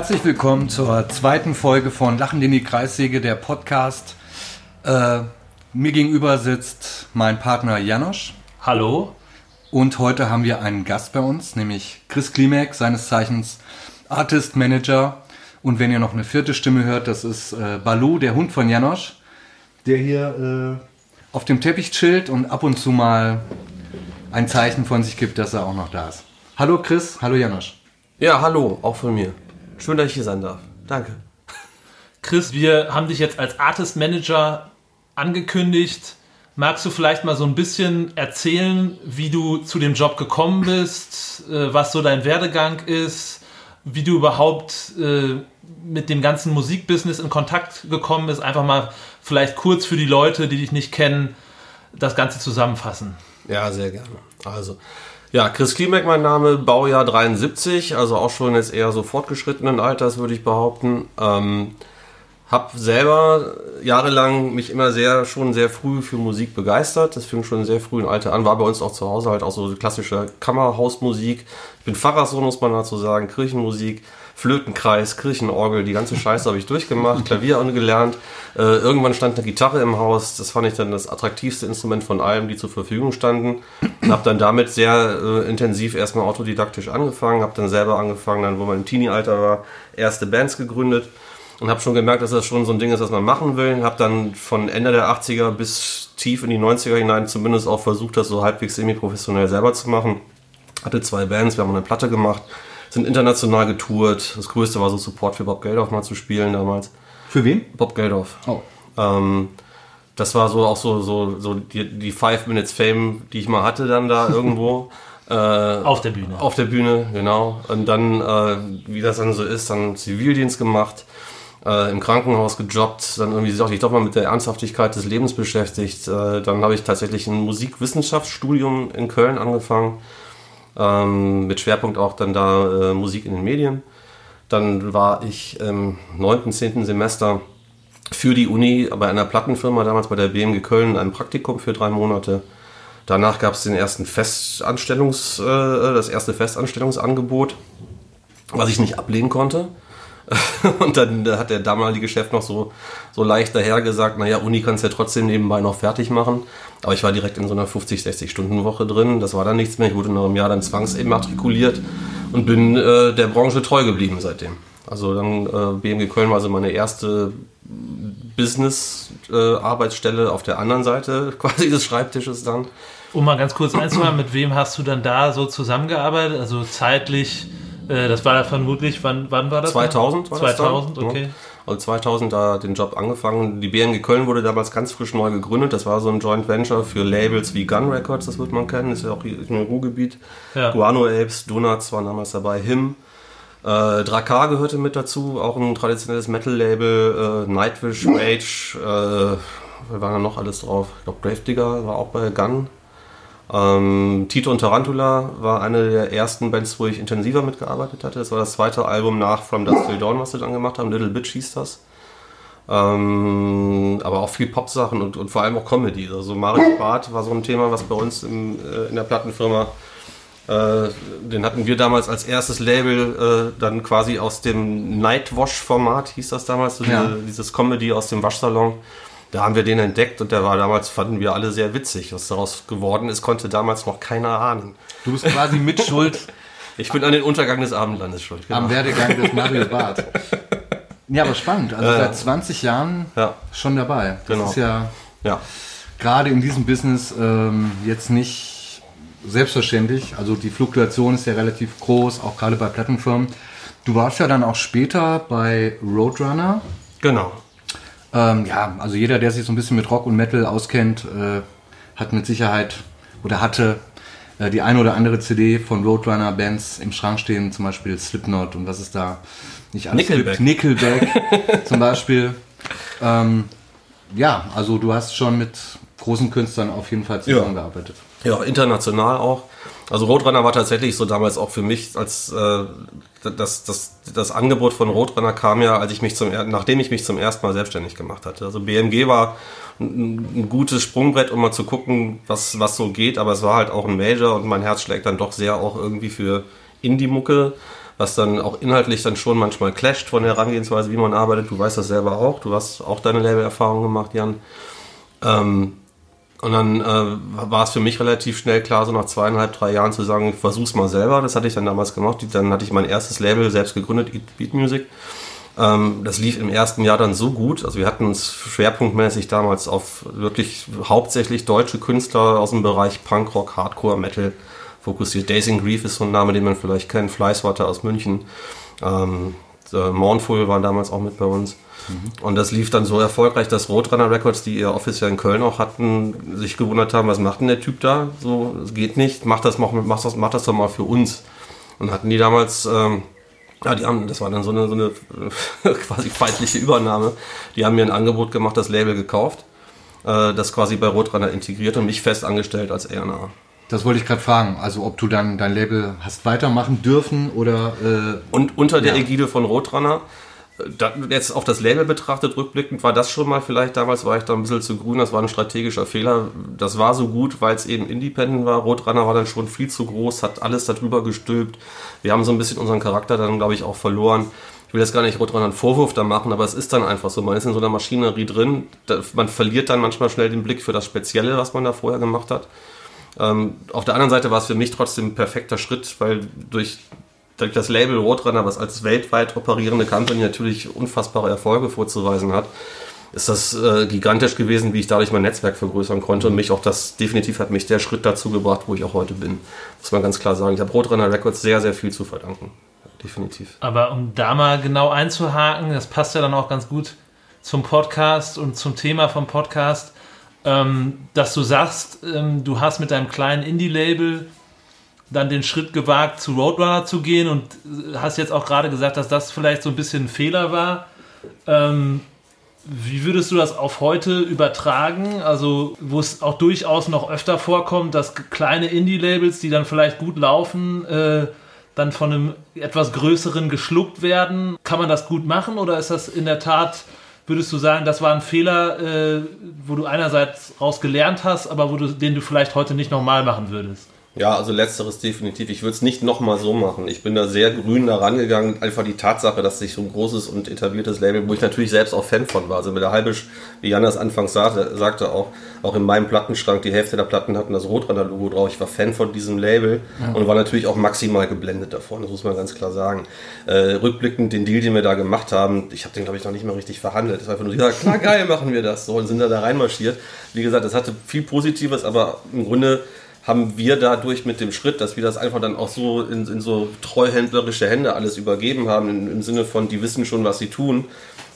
Herzlich willkommen zur zweiten Folge von Lachen in die Kreissäge, der Podcast. Äh, mir gegenüber sitzt mein Partner Janosch. Hallo. Und heute haben wir einen Gast bei uns, nämlich Chris Klimek, seines Zeichens Artist Manager. Und wenn ihr noch eine vierte Stimme hört, das ist äh, Balu, der Hund von Janosch, der hier äh, auf dem Teppich chillt und ab und zu mal ein Zeichen von sich gibt, dass er auch noch da ist. Hallo Chris, hallo Janosch. Ja, hallo, auch von mir. Schön, dass ich hier sein darf. Danke. Chris, wir haben dich jetzt als Artist Manager angekündigt. Magst du vielleicht mal so ein bisschen erzählen, wie du zu dem Job gekommen bist, äh, was so dein Werdegang ist, wie du überhaupt äh, mit dem ganzen Musikbusiness in Kontakt gekommen bist? Einfach mal vielleicht kurz für die Leute, die dich nicht kennen, das Ganze zusammenfassen. Ja, sehr gerne. Also, ja, Chris Klimek mein Name, Baujahr 73, also auch schon jetzt eher so fortgeschrittenen Alters, würde ich behaupten. Ähm, hab selber jahrelang mich immer sehr, schon sehr früh für Musik begeistert. Das fing schon sehr früh im Alter an. War bei uns auch zu Hause halt auch so klassische Kammerhausmusik. Ich bin Pfarrerssohn, muss man dazu sagen, Kirchenmusik. Flötenkreis, Kirchenorgel, die ganze Scheiße habe ich durchgemacht, Klavier angelernt. Äh, irgendwann stand eine Gitarre im Haus. Das fand ich dann das attraktivste Instrument von allem, die zur Verfügung standen. Und habe dann damit sehr äh, intensiv erstmal autodidaktisch angefangen. Habe dann selber angefangen, dann wo man im Teenie-Alter war, erste Bands gegründet. Und habe schon gemerkt, dass das schon so ein Ding ist, was man machen will. Habe dann von Ende der 80er bis tief in die 90er hinein zumindest auch versucht, das so halbwegs semi-professionell selber zu machen. Hatte zwei Bands, wir haben eine Platte gemacht sind international getourt. Das größte war so Support für Bob Geldof mal zu spielen damals. Für wen? Bob Geldof. Oh. Ähm, das war so auch so, so, so die, die Five Minutes Fame, die ich mal hatte dann da irgendwo. Äh, auf der Bühne. Auf der Bühne, genau. Und dann, äh, wie das dann so ist, dann Zivildienst gemacht, äh, im Krankenhaus gejobbt, dann irgendwie sich doch mal mit der Ernsthaftigkeit des Lebens beschäftigt. Äh, dann habe ich tatsächlich ein Musikwissenschaftsstudium in Köln angefangen ähm, mit Schwerpunkt auch dann da äh, Musik in den Medien. Dann war ich im 9., 10. Semester für die Uni bei einer Plattenfirma, damals bei der BMG Köln, ein Praktikum für drei Monate. Danach gab es den ersten Festanstellungs, äh, das erste Festanstellungsangebot, was ich nicht ablehnen konnte. Und dann hat der damalige Chef noch so, so leicht daher gesagt, naja, Uni kannst ja trotzdem nebenbei noch fertig machen. Aber ich war direkt in so einer 50, 60 Stunden Woche drin. Das war dann nichts mehr. Ich wurde nach einem Jahr dann zwangsimmatrikuliert und bin äh, der Branche treu geblieben seitdem. Also dann äh, BMG Köln war also meine erste Business-Arbeitsstelle äh, auf der anderen Seite quasi des Schreibtisches dann. Um mal ganz kurz einzumachen, mit wem hast du dann da so zusammengearbeitet? Also zeitlich äh, das war vermutlich, wann, wann war das? 2000 war 2000, das okay. Ja. Also 2000 da den Job angefangen. Die BMG Köln wurde damals ganz frisch neu gegründet. Das war so ein Joint Venture für Labels wie Gun Records, das wird man kennen, das ist ja auch im Ruhrgebiet. Ja. Guano Apes, Donuts waren damals dabei, Him. Äh, Drakar gehörte mit dazu, auch ein traditionelles Metal-Label, äh, Nightwish, Rage, äh, wir waren da noch alles drauf. Ich glaube, Gravedigger war auch bei Gun. Ähm, Tito und Tarantula war eine der ersten Bands, wo ich intensiver mitgearbeitet hatte. Das war das zweite Album nach From Dust Till Dawn, was sie dann gemacht haben. Little Bitch hieß das. Ähm, aber auch viel Pop-Sachen und, und vor allem auch Comedy. Also Mario Barth war so ein Thema, was bei uns im, äh, in der Plattenfirma, äh, den hatten wir damals als erstes Label äh, dann quasi aus dem Nightwash-Format, hieß das damals, so ja. diese, dieses Comedy aus dem Waschsalon. Da haben wir den entdeckt und der war damals, fanden wir alle sehr witzig. Was daraus geworden ist, konnte damals noch keiner ahnen. Du bist quasi mit Schuld. Ich bin an den Untergang des Abendlandes schuld. Genau. Am Werdegang des Mario Barth. Ja, aber spannend. Also äh, seit 20 Jahren ja. schon dabei. Das genau. ist ja, ja. gerade in diesem Business ähm, jetzt nicht selbstverständlich. Also die Fluktuation ist ja relativ groß, auch gerade bei Plattenfirmen. Du warst ja dann auch später bei Roadrunner. Genau. Ähm, ja, also jeder, der sich so ein bisschen mit Rock und Metal auskennt, äh, hat mit Sicherheit oder hatte äh, die eine oder andere CD von Roadrunner-Bands im Schrank stehen, zum Beispiel Slipknot und was ist da nicht alles Nickelback. gibt. Nickelback zum Beispiel. Ähm, ja, also du hast schon mit großen Künstlern auf jeden Fall zusammengearbeitet. Ja, international auch. Also Roadrunner war tatsächlich so damals auch für mich, als äh, das, das, das Angebot von Roadrunner kam ja, als ich mich zum nachdem ich mich zum ersten Mal selbstständig gemacht hatte. Also BMG war ein, ein gutes Sprungbrett, um mal zu gucken, was, was so geht, aber es war halt auch ein Major und mein Herz schlägt dann doch sehr auch irgendwie für Indie-Mucke, was dann auch inhaltlich dann schon manchmal clasht von der Herangehensweise, wie man arbeitet. Du weißt das selber auch, du hast auch deine Label-Erfahrung gemacht, Jan. Ähm, und dann äh, war es für mich relativ schnell klar, so nach zweieinhalb, drei Jahren zu sagen, ich versuch's mal selber. Das hatte ich dann damals gemacht. Dann hatte ich mein erstes Label selbst gegründet, Eat Beat Music. Ähm, das lief im ersten Jahr dann so gut. Also wir hatten uns schwerpunktmäßig damals auf wirklich hauptsächlich deutsche Künstler aus dem Bereich Punkrock, Hardcore, Metal fokussiert. Days in Grief ist so ein Name, den man vielleicht kennt. Fleißwater aus München. Ähm, äh, Mournful waren damals auch mit bei uns. Und das lief dann so erfolgreich, dass Roadrunner Records, die ihr Office ja in Köln auch hatten, sich gewundert haben, was macht denn der Typ da? So, es geht nicht, mach das, mach, mach, das, mach das doch mal für uns. Und hatten die damals, ähm, ja, die haben, das war dann so eine, so eine quasi feindliche Übernahme. Die haben mir ein Angebot gemacht, das Label gekauft, äh, das quasi bei Roadrunner integriert und mich fest angestellt als A&R. Das wollte ich gerade fragen. Also ob du dann dein Label hast weitermachen dürfen oder äh, Und unter der Ja. Ägide von Roadrunner, da, jetzt auf das Label betrachtet, rückblickend, war das schon mal vielleicht, damals war ich da ein bisschen zu grün, das war ein strategischer Fehler. Das war so gut, weil es eben Independent war. Roadrunner war dann schon viel zu groß, hat alles darüber gestülpt. Wir haben so ein bisschen unseren Charakter dann, glaube ich, auch verloren. Ich will jetzt gar nicht Roadrunner einen Vorwurf da machen, aber es ist dann einfach so. Man ist in so einer Maschinerie drin. Man verliert dann manchmal schnell den Blick für das Spezielle, was man da vorher gemacht hat. Ähm, auf der anderen Seite war es für mich trotzdem ein perfekter Schritt, weil durch, durch das Label Roadrunner, was als weltweit operierende Company natürlich unfassbare Erfolge vorzuweisen hat, ist das äh, gigantisch gewesen, wie ich dadurch mein Netzwerk vergrößern konnte und mich auch das, definitiv hat mich der Schritt dazu gebracht, wo ich auch heute bin. Muss man ganz klar sagen. Ich habe Roadrunner Records sehr, sehr viel zu verdanken. Definitiv. Aber um da mal genau einzuhaken, das passt ja dann auch ganz gut zum Podcast und zum Thema vom Podcast, ähm, dass du sagst, ähm, du hast mit deinem kleinen Indie-Label dann den Schritt gewagt, zu Roadrunner zu gehen und äh, hast jetzt auch gerade gesagt, dass das vielleicht so ein bisschen ein Fehler war. Ähm, wie würdest du das auf heute übertragen? Also, wo es auch durchaus noch öfter vorkommt, dass kleine Indie-Labels, die dann vielleicht gut laufen, äh, dann von einem etwas größeren geschluckt werden. Kann man das gut machen oder ist das in der Tat, würdest du sagen, das war ein Fehler, äh, wo du einerseits raus gelernt hast, aber du, den du vielleicht heute nicht nochmal machen würdest? Ja, also letzteres definitiv. Ich würde es nicht nochmal so machen. Ich bin da sehr grün da rangegangen. Einfach die Tatsache, dass sich so ein großes und etabliertes Label, wo ich natürlich selbst auch Fan von war. Also mit der halbe, wie Jan das anfangs sagte, sagte auch, auch in meinem Plattenschrank, die Hälfte der Platten hatten das Rotrunner-Logo drauf. Ich war Fan von diesem Label und war natürlich auch maximal geblendet davon. Das muss man ganz klar sagen. Äh, rückblickend, den Deal, den wir da gemacht haben, ich habe den, glaube ich, noch nicht mal richtig verhandelt. Es war einfach nur, ja, klar, geil, machen wir das. So, und sind da, da reinmarschiert. Wie gesagt, das hatte viel Positives, aber im Grunde haben wir dadurch mit dem Schritt, dass wir das einfach dann auch so in, in so treuhändlerische Hände alles übergeben haben, in, im Sinne von, die wissen schon, was sie tun,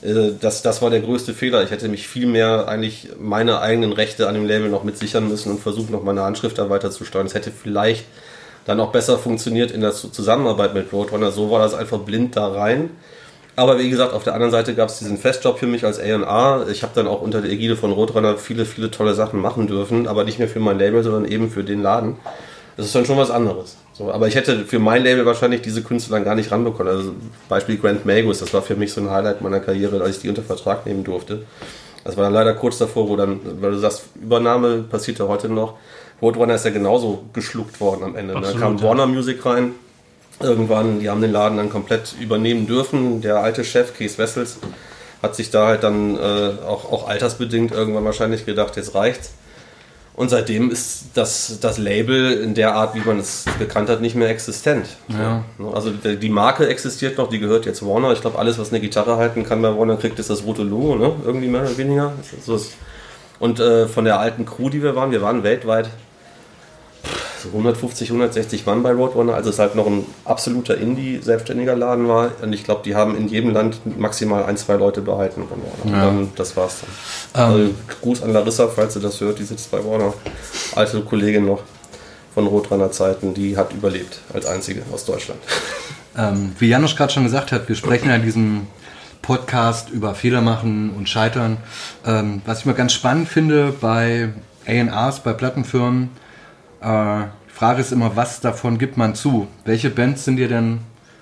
äh, das, das war der größte Fehler. Ich hätte mich viel mehr eigentlich meine eigenen Rechte an dem Label noch mit sichern müssen und versucht, noch meine Handschrift da weiter zu steuern. Es hätte vielleicht dann auch besser funktioniert in der Zusammenarbeit mit Roadrunner. So war das einfach blind da rein. Aber wie gesagt, auf der anderen Seite gab es diesen Festjob für mich als A&R. Ich habe dann auch unter der Ägide von Roadrunner viele, viele tolle Sachen machen dürfen, aber nicht mehr für mein Label, sondern eben für den Laden. Das ist dann schon was anderes. So, aber ich hätte für mein Label wahrscheinlich diese Künstler dann gar nicht ranbekommen. Also Beispiel Grant Magus, das war für mich so ein Highlight meiner Karriere, als ich die unter Vertrag nehmen durfte. Das war dann leider kurz davor, wo dann, weil du sagst, Übernahme passiert ja heute noch. Roadrunner ist ja genauso geschluckt worden am Ende. Absolut, da kam ja. Warner Music rein, irgendwann, die haben den Laden dann komplett übernehmen dürfen. Der alte Chef, Kees Wessels, hat sich da halt dann äh, auch, auch altersbedingt irgendwann wahrscheinlich gedacht, jetzt reicht's. Und seitdem ist das, das Label in der Art, wie man es gekannt hat, nicht mehr existent. Ja. Also die Marke existiert noch, die gehört jetzt Warner. Ich glaube, alles, was eine Gitarre halten kann bei Warner, kriegt ist das rote Logo, ne? Irgendwie mehr oder weniger. Und äh, von der alten Crew, die wir waren, wir waren weltweit 150, 160 Mann bei Roadrunner, als es halt noch ein absoluter Indie-selbstständiger Laden war. Und ich glaube, die haben in jedem Land maximal ein, zwei Leute behalten von Warner. Ja. Und dann, das war's dann. Ähm, Also, Gruß an Larissa, falls sie das hört, die sitzt bei Warner. Alte Kollegin noch. von Rotrunner Zeiten, die hat überlebt als einzige aus Deutschland. Ähm, wie Janusz gerade schon gesagt hat, wir sprechen ja in diesem Podcast über Fehler machen und Scheitern. Ähm, was ich mal ganz spannend finde bei A&Rs, bei Plattenfirmen, äh, die Frage ist immer, was davon gibt man zu? Welche Bands sind dir denn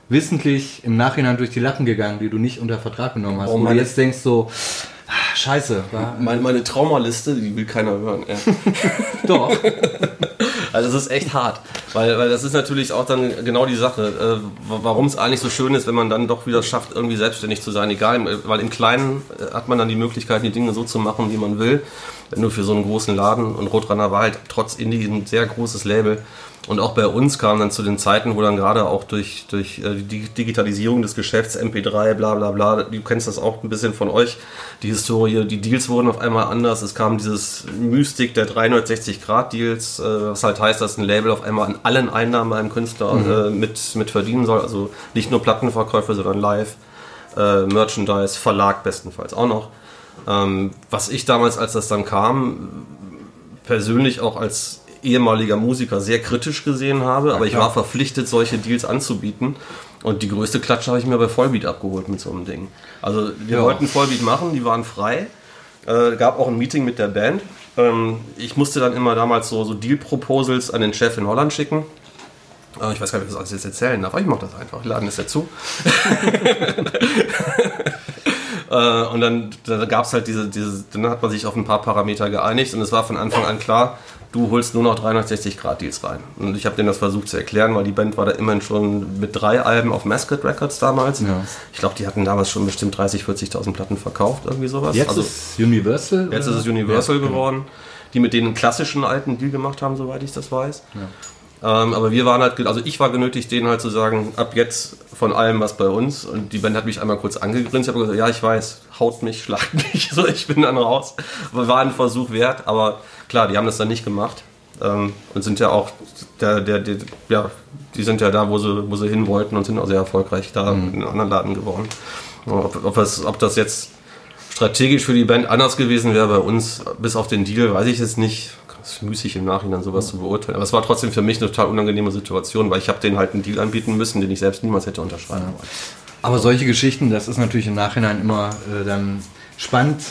wissentlich im Nachhinein durch die Lappen gegangen, die du nicht unter Vertrag genommen hast? Oh, Wo du jetzt denkst so, ah, scheiße. Meine, meine Traumaliste, die will keiner hören. Ja. doch. Also das ist echt hart, weil, weil das ist natürlich auch dann genau die Sache, äh, warum es eigentlich so schön ist, wenn man dann doch wieder schafft, irgendwie selbstständig zu sein, egal, weil im Kleinen äh, hat man dann die Möglichkeit, die Dinge so zu machen, wie man will. Wenn du für so einen großen Laden und Rotrunner war halt trotz Indie ein sehr großes Label. Und auch bei uns kam dann zu den Zeiten, wo dann gerade auch durch, durch äh, die Digitalisierung des Geschäfts, MP3, bla bla bla, du kennst das auch ein bisschen von euch, die Historie, die Deals wurden auf einmal anders. Es kam dieses Mystik der 360-Grad-Deals, äh, was halt heißt, dass ein Label auf einmal an allen Einnahmen einem Künstler äh, mit, mit verdienen soll. Also nicht nur Plattenverkäufe, sondern Live, äh, Merchandise, Verlag bestenfalls auch noch. Ähm, was ich damals, als das dann kam, persönlich auch als ehemaliger Musiker sehr kritisch gesehen habe, aber ich war verpflichtet, solche Deals anzubieten. Und die größte Klatsche habe ich mir bei Vollbeat abgeholt mit so einem Ding. Also wir Ja. wollten Vollbeat machen, die waren frei. Äh, gab auch ein Meeting mit der Band. Ähm, ich musste dann immer damals so, so Deal-Proposals an den Chef in Holland schicken. Äh, ich weiß gar nicht, ob ich das alles jetzt erzählen darf, aber ich mache das einfach. Wir laden es dazu. Äh, und dann, dann gab es halt diese, diese, dann hat man sich auf ein paar Parameter geeinigt und es war von Anfang an klar, du holst nur noch 360-Grad-Deals rein. Und ich habe denen das versucht zu erklären, weil die Band war da immerhin schon mit drei Alben auf Mascot Records damals. Ja. Ich glaube, die hatten damals schon bestimmt 30.000, 40.000 Platten verkauft, irgendwie sowas. Jetzt also, ist Universal. jetzt oder? ist es Universal Ja, genau. geworden, die mit denen einen klassischen alten Deal gemacht haben, soweit ich das weiß. Ähm, aber wir waren halt, also ich war genötigt, denen halt zu sagen, ab jetzt von allem was bei uns. Und die Band hat mich einmal kurz angegrinst. Ich habe gesagt, ja, ich weiß, haut mich, schlagt mich. So, ich bin dann raus. War ein Versuch wert. Aber klar, die haben das dann nicht gemacht. Ähm, und sind ja auch, der, der, der, ja, die sind ja da, wo sie, wo sie hin wollten und sind auch sehr erfolgreich da in einem anderen Laden geworden. Ob, ob, das, ob das jetzt strategisch für die Band anders gewesen wäre bei uns, bis auf den Deal, weiß ich es nicht. Es ist müßig im Nachhinein sowas zu beurteilen. Aber es war trotzdem für mich eine total unangenehme Situation, weil ich habe denen halt einen Deal anbieten müssen, den ich selbst niemals hätte unterschreiben wollen. Aber solche Geschichten, das ist natürlich im Nachhinein immer äh, dann spannend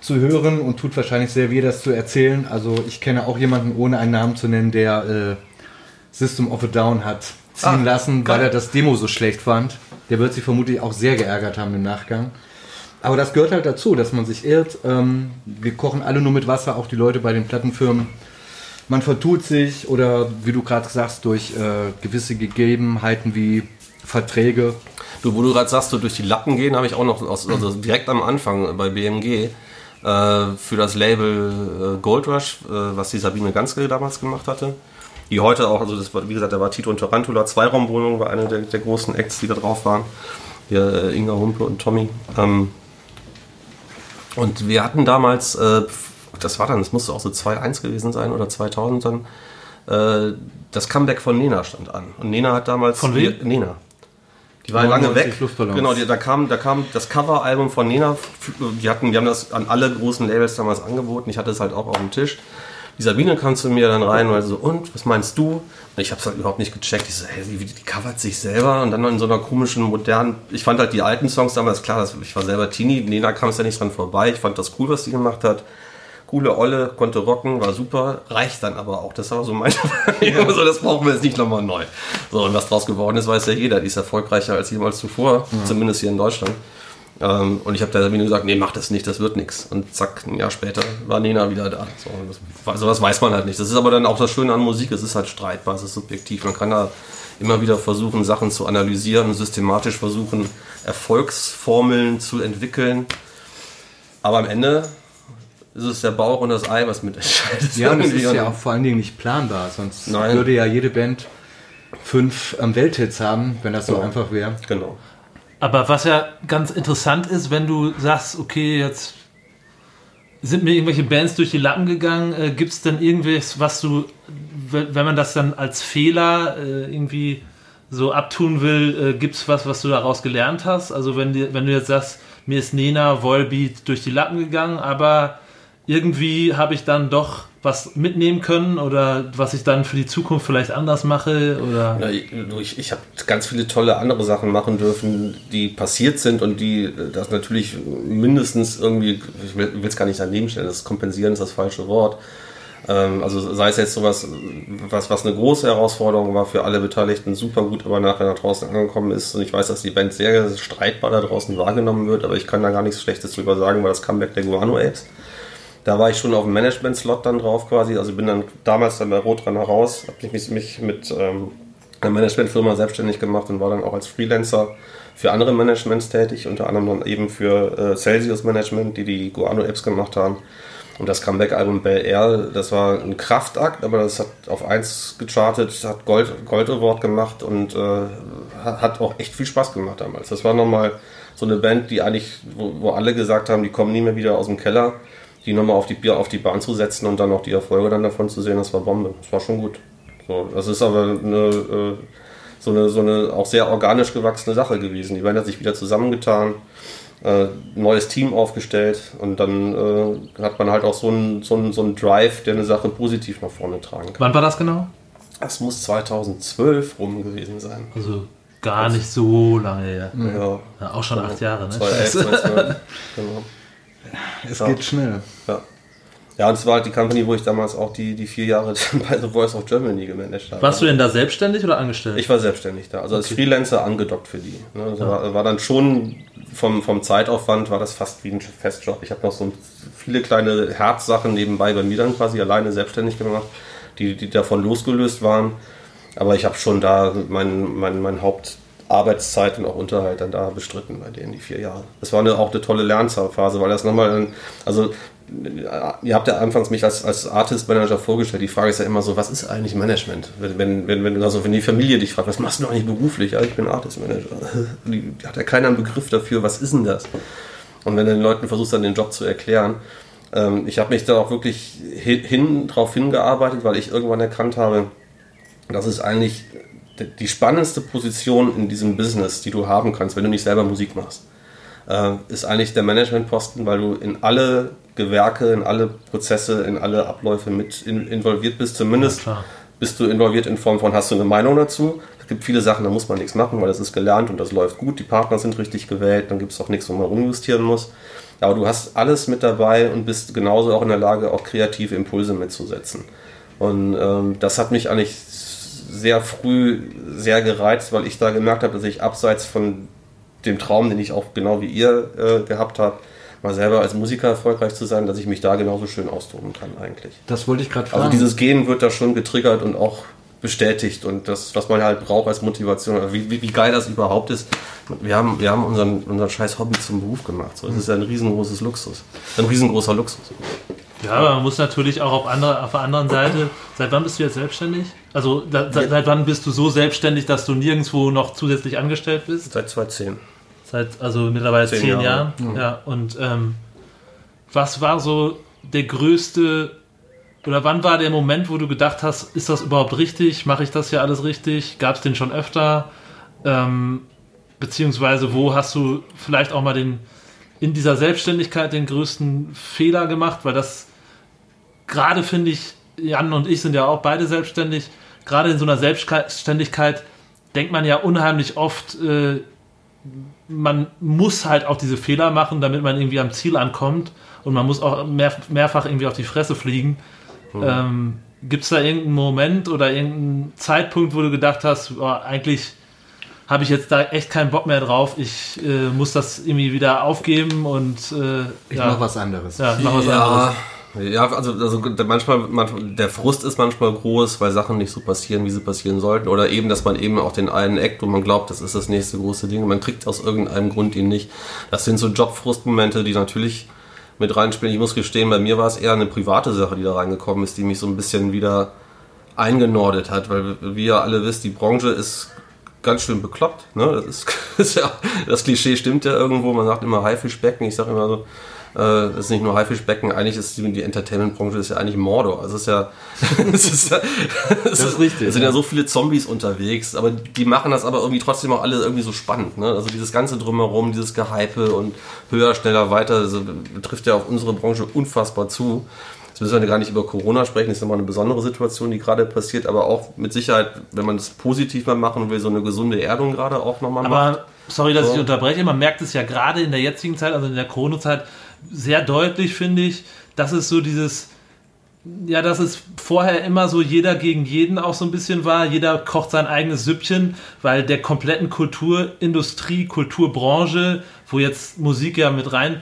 zu hören und tut wahrscheinlich sehr weh, das zu erzählen. Also ich kenne auch jemanden, ohne einen Namen zu nennen, der äh, System of a Down hat ziehen Ah, lassen, weil er das Demo so schlecht fand. Der wird sich vermutlich auch sehr geärgert haben im Nachgang. Aber das gehört halt dazu, dass man sich irrt. Ähm, wir kochen alle nur mit Wasser, auch die Leute bei den Plattenfirmen. Man vertut sich oder wie du gerade sagst, durch äh, gewisse Gegebenheiten wie Verträge. Du, wo du gerade sagst, so durch die Lappen gehen, habe ich auch noch aus, also direkt am Anfang bei BMG äh, für das Label äh, Gold Rush, äh, was die Sabine Ganske damals gemacht hatte. Die heute auch, also das war, wie gesagt, da war Tito und Tarantula, Zweiraumwohnung war eine der, der großen Acts, die da drauf waren. Hier äh, Inga Humpe und Tommy. Ähm, und wir hatten damals, äh, das war dann, das musste auch so 2.1 gewesen sein oder 2000 dann, äh, das Comeback von Nena stand an. Und Nena hat damals... Von wem? Nena. Die war lange 99 weg. Genau, die, da, kam, da kam das Coveralbum von Nena. Die, hatten, die haben das an alle großen Labels damals angeboten. Ich hatte es halt auch auf dem Tisch. Die Sabine kam zu mir dann rein und war so, und, was meinst du? Und ich habe es halt überhaupt nicht gecheckt. Ich so, hey, die, die covert sich selber und dann noch in so einer komischen, modernen... Ich fand halt die alten Songs damals, klar, ich war selber Teenie, Nena kam es ja nicht dran vorbei. Ich fand das cool, was die gemacht hat. Coole Olle, konnte rocken, war super, reicht dann aber auch. Das war so meine Wahrnehmung. so, das brauchen wir jetzt nicht nochmal neu. So, und was draus geworden ist, weiß ja jeder. Die ist erfolgreicher als jemals zuvor, zumindest hier in Deutschland. Ähm, und ich habe der Sabine gesagt, nee, mach das nicht, das wird nichts. Und zack, ein Jahr später war Nena wieder da. So, das, also das weiß man halt nicht. Das ist aber dann auch das Schöne an Musik, es ist halt streitbar, es ist subjektiv. Man kann da immer wieder versuchen, Sachen zu analysieren systematisch versuchen, Erfolgsformeln zu entwickeln. Aber am Ende ist es der Bauch und das Ei, was mit entscheidet. Ja, und es ist ja auch vor allen Dingen nicht planbar, sonst Nein. würde ja jede Band fünf ähm, Welthits haben, wenn das so Ja. einfach wäre. Genau. Aber was ja ganz interessant ist, wenn du sagst, okay, jetzt sind mir irgendwelche Bands durch die Lappen gegangen, äh, gibt es denn irgendwas, was du, wenn man das dann als Fehler äh, irgendwie so abtun will, äh, gibt es was, was du daraus gelernt hast? Also wenn, dir, wenn du jetzt sagst, mir ist Nena Volbeat durch die Lappen gegangen, aber irgendwie habe ich dann doch was mitnehmen können oder was ich dann für die Zukunft vielleicht anders mache? Oder? Ja, ich ich habe ganz viele tolle andere Sachen machen dürfen, die passiert sind und die das natürlich mindestens irgendwie, ich will es gar nicht daneben stellen, das kompensieren ist das falsche Wort. Ähm, also sei es jetzt sowas, was, was eine große Herausforderung war für alle Beteiligten, super gut, aber nachher nach draußen angekommen ist. Und ich weiß, dass die Band sehr streitbar da draußen wahrgenommen wird, aber ich kann da gar nichts Schlechtes drüber sagen, weil das Comeback der Guano Apes. Da war ich schon auf dem Management-Slot dann drauf quasi. Also bin dann damals dann bei Rotran heraus, habe mich, mich mit ähm, einer Managementfirma selbstständig gemacht und war dann auch als Freelancer für andere Managements tätig, unter anderem dann eben für äh, Celsius Management, die die Guano-Apps gemacht haben. Und das Comeback-Album Bel Air, das war ein Kraftakt, aber das hat auf 1 gechartet, hat Gold, Gold Award gemacht und äh, hat auch echt viel Spaß gemacht damals. Das war nochmal so eine Band, die eigentlich, wo, wo alle gesagt haben, die kommen nie mehr wieder aus dem Keller die nochmal auf die, auf die Bahn zu setzen und dann auch die Erfolge dann davon zu sehen, das war Bombe. Das war schon gut. So, das ist aber eine, äh, so, eine, so eine auch sehr organisch gewachsene Sache gewesen. Die Band hat sich wieder zusammengetan, äh, neues Team aufgestellt und dann äh, hat man halt auch so einen so so ein Drive, der eine Sache positiv nach vorne tragen kann. Wann war das genau? Das muss 2012 rum gewesen sein. Also gar nicht so lange her. Ja. ja auch schon acht Jahre, ne? 2011, 2012, genau. Es Ja. geht schnell. Ja. Ja, und es war halt die Company, wo ich damals auch die, die vier Jahre bei The Voice of Germany gemanagt habe. Warst du denn da selbstständig oder angestellt? Ich war selbstständig da, also als Freelancer angedockt für die. Ne? Das war, war dann schon vom, vom Zeitaufwand war das fast wie ein Festjob. Ich habe noch so viele kleine Herzsachen nebenbei bei mir dann quasi alleine selbstständig gemacht, die, die davon losgelöst waren. Aber ich habe schon da mein, mein, mein Hauptarbeitszeit und auch Unterhalt dann da bestritten bei denen, die vier Jahre. Das war eine, auch eine tolle Lernphase, weil das nochmal, also ihr habt ja anfangs mich als, als Artist Manager vorgestellt. Die Frage ist ja immer so, was ist eigentlich Management? Wenn, wenn, wenn, also wenn die Familie dich fragt, was machst du eigentlich beruflich? Ja, ich bin Artist Manager. Die hat ja keiner einen Begriff dafür, was ist denn das? Und wenn du den Leuten versuchst, dann den Job zu erklären, ähm, ich habe mich da auch wirklich hin, hin drauf hingearbeitet, weil ich irgendwann erkannt habe, das ist eigentlich die spannendste Position in diesem Business, die du haben kannst, wenn du nicht selber Musik machst äh, ist eigentlich der Managementposten, weil du in alle Gewerke, in alle Prozesse, in alle Abläufe mit in, involviert bist. Zumindest klar. bist du involviert in Form von, hast du eine Meinung dazu? Es gibt viele Sachen, da muss man nichts machen, weil das ist gelernt und das läuft gut. Die Partner sind richtig gewählt, dann gibt es auch nichts, wo man rumjustieren muss. Aber du hast alles mit dabei und bist genauso auch in der Lage, auch kreative Impulse mitzusetzen. Und ähm, das hat mich eigentlich sehr früh sehr gereizt, weil ich da gemerkt habe, dass ich abseits von dem Traum, den ich auch genau wie ihr äh, gehabt habt, mal selber als Musiker erfolgreich zu sein, dass ich mich da genauso schön austoben kann eigentlich. Das wollte ich gerade fragen. Also dieses Gehen wird da schon getriggert und auch bestätigt und das, was man halt braucht als Motivation, also wie, wie, wie geil das überhaupt ist. Wir haben, wir haben unseren, unseren scheiß Hobby zum Beruf gemacht. So, das ist ja ein riesengroßes Luxus. Ein riesengroßer Luxus. Ja, aber man muss natürlich auch auf, andere, auf der anderen Seite. Seit wann bist du jetzt selbstständig? Also da, seit, seit wann bist du so selbstständig, dass du nirgendwo noch zusätzlich angestellt bist? Seit 2010. Seit also mittlerweile Zehn zehn, Jahre. Jahren. Ja. Und ähm, was war so der größte oder wann war der Moment, wo du gedacht hast, ist das überhaupt richtig? Mache ich das hier alles richtig? Gab es den schon öfter? Ähm, beziehungsweise wo hast du vielleicht auch mal den in dieser Selbstständigkeit den größten Fehler gemacht? Weil das gerade finde ich, Jan und ich sind ja auch beide selbstständig. Gerade in so einer Selbstständigkeit denkt man ja unheimlich oft, äh, man muss halt auch diese Fehler machen, damit man irgendwie am Ziel ankommt und man muss auch mehr, mehrfach irgendwie auf die Fresse fliegen. Ähm, Gibt es da irgendeinen Moment oder irgendeinen Zeitpunkt, wo du gedacht hast, oh, eigentlich habe ich jetzt da echt keinen Bock mehr drauf, ich äh, muss das irgendwie wieder aufgeben und äh, ich ja, mach was anderes. ja, mach was ja, anderes. Ja, also, also manchmal, manchmal, der Frust ist manchmal groß, weil Sachen nicht so passieren, wie sie passieren sollten. Oder eben, dass man eben auch den einen eckt und man glaubt, das ist das nächste große Ding. Man kriegt aus irgendeinem Grund ihn nicht. Das sind so Jobfrustmomente, die natürlich mit reinspielen. Ich muss gestehen, bei mir war es eher eine private Sache, die da reingekommen ist, die mich so ein bisschen wieder eingenordet hat, weil wie ihr alle wisst, die Branche ist ganz schön bekloppt. Ne? Das, ist, ist ja, das Klischee stimmt ja irgendwo. Man sagt immer Haifischbecken. Ich sage immer so, das ist nicht nur Haifischbecken. Eigentlich ist die, die Entertainment-Branche ist ja eigentlich Mordor. Also es ist ja, es ist, ja, es ist richtig, Es sind ja. ja. so viele Zombies unterwegs, aber die machen das aber irgendwie trotzdem auch alle irgendwie so spannend. Ne? Also dieses ganze drumherum, dieses Gehype und höher, schneller, weiter, also, betrifft ja auf unsere Branche unfassbar zu. müssen wir gar nicht über Corona sprechen, das ist nochmal eine besondere Situation, die gerade passiert, aber auch mit Sicherheit, wenn man es positiv mal machen will, so eine gesunde Erdung gerade auch nochmal macht. Aber sorry, dass so. ich unterbreche, man merkt es ja gerade in der jetzigen Zeit, also in der Corona-Zeit, sehr deutlich, finde ich, dass es so dieses, ja, dass es vorher immer so jeder gegen jeden auch so ein bisschen war. Jeder kocht sein eigenes Süppchen, weil der kompletten Kulturindustrie, Kulturbranche, wo jetzt Musik ja mit rein,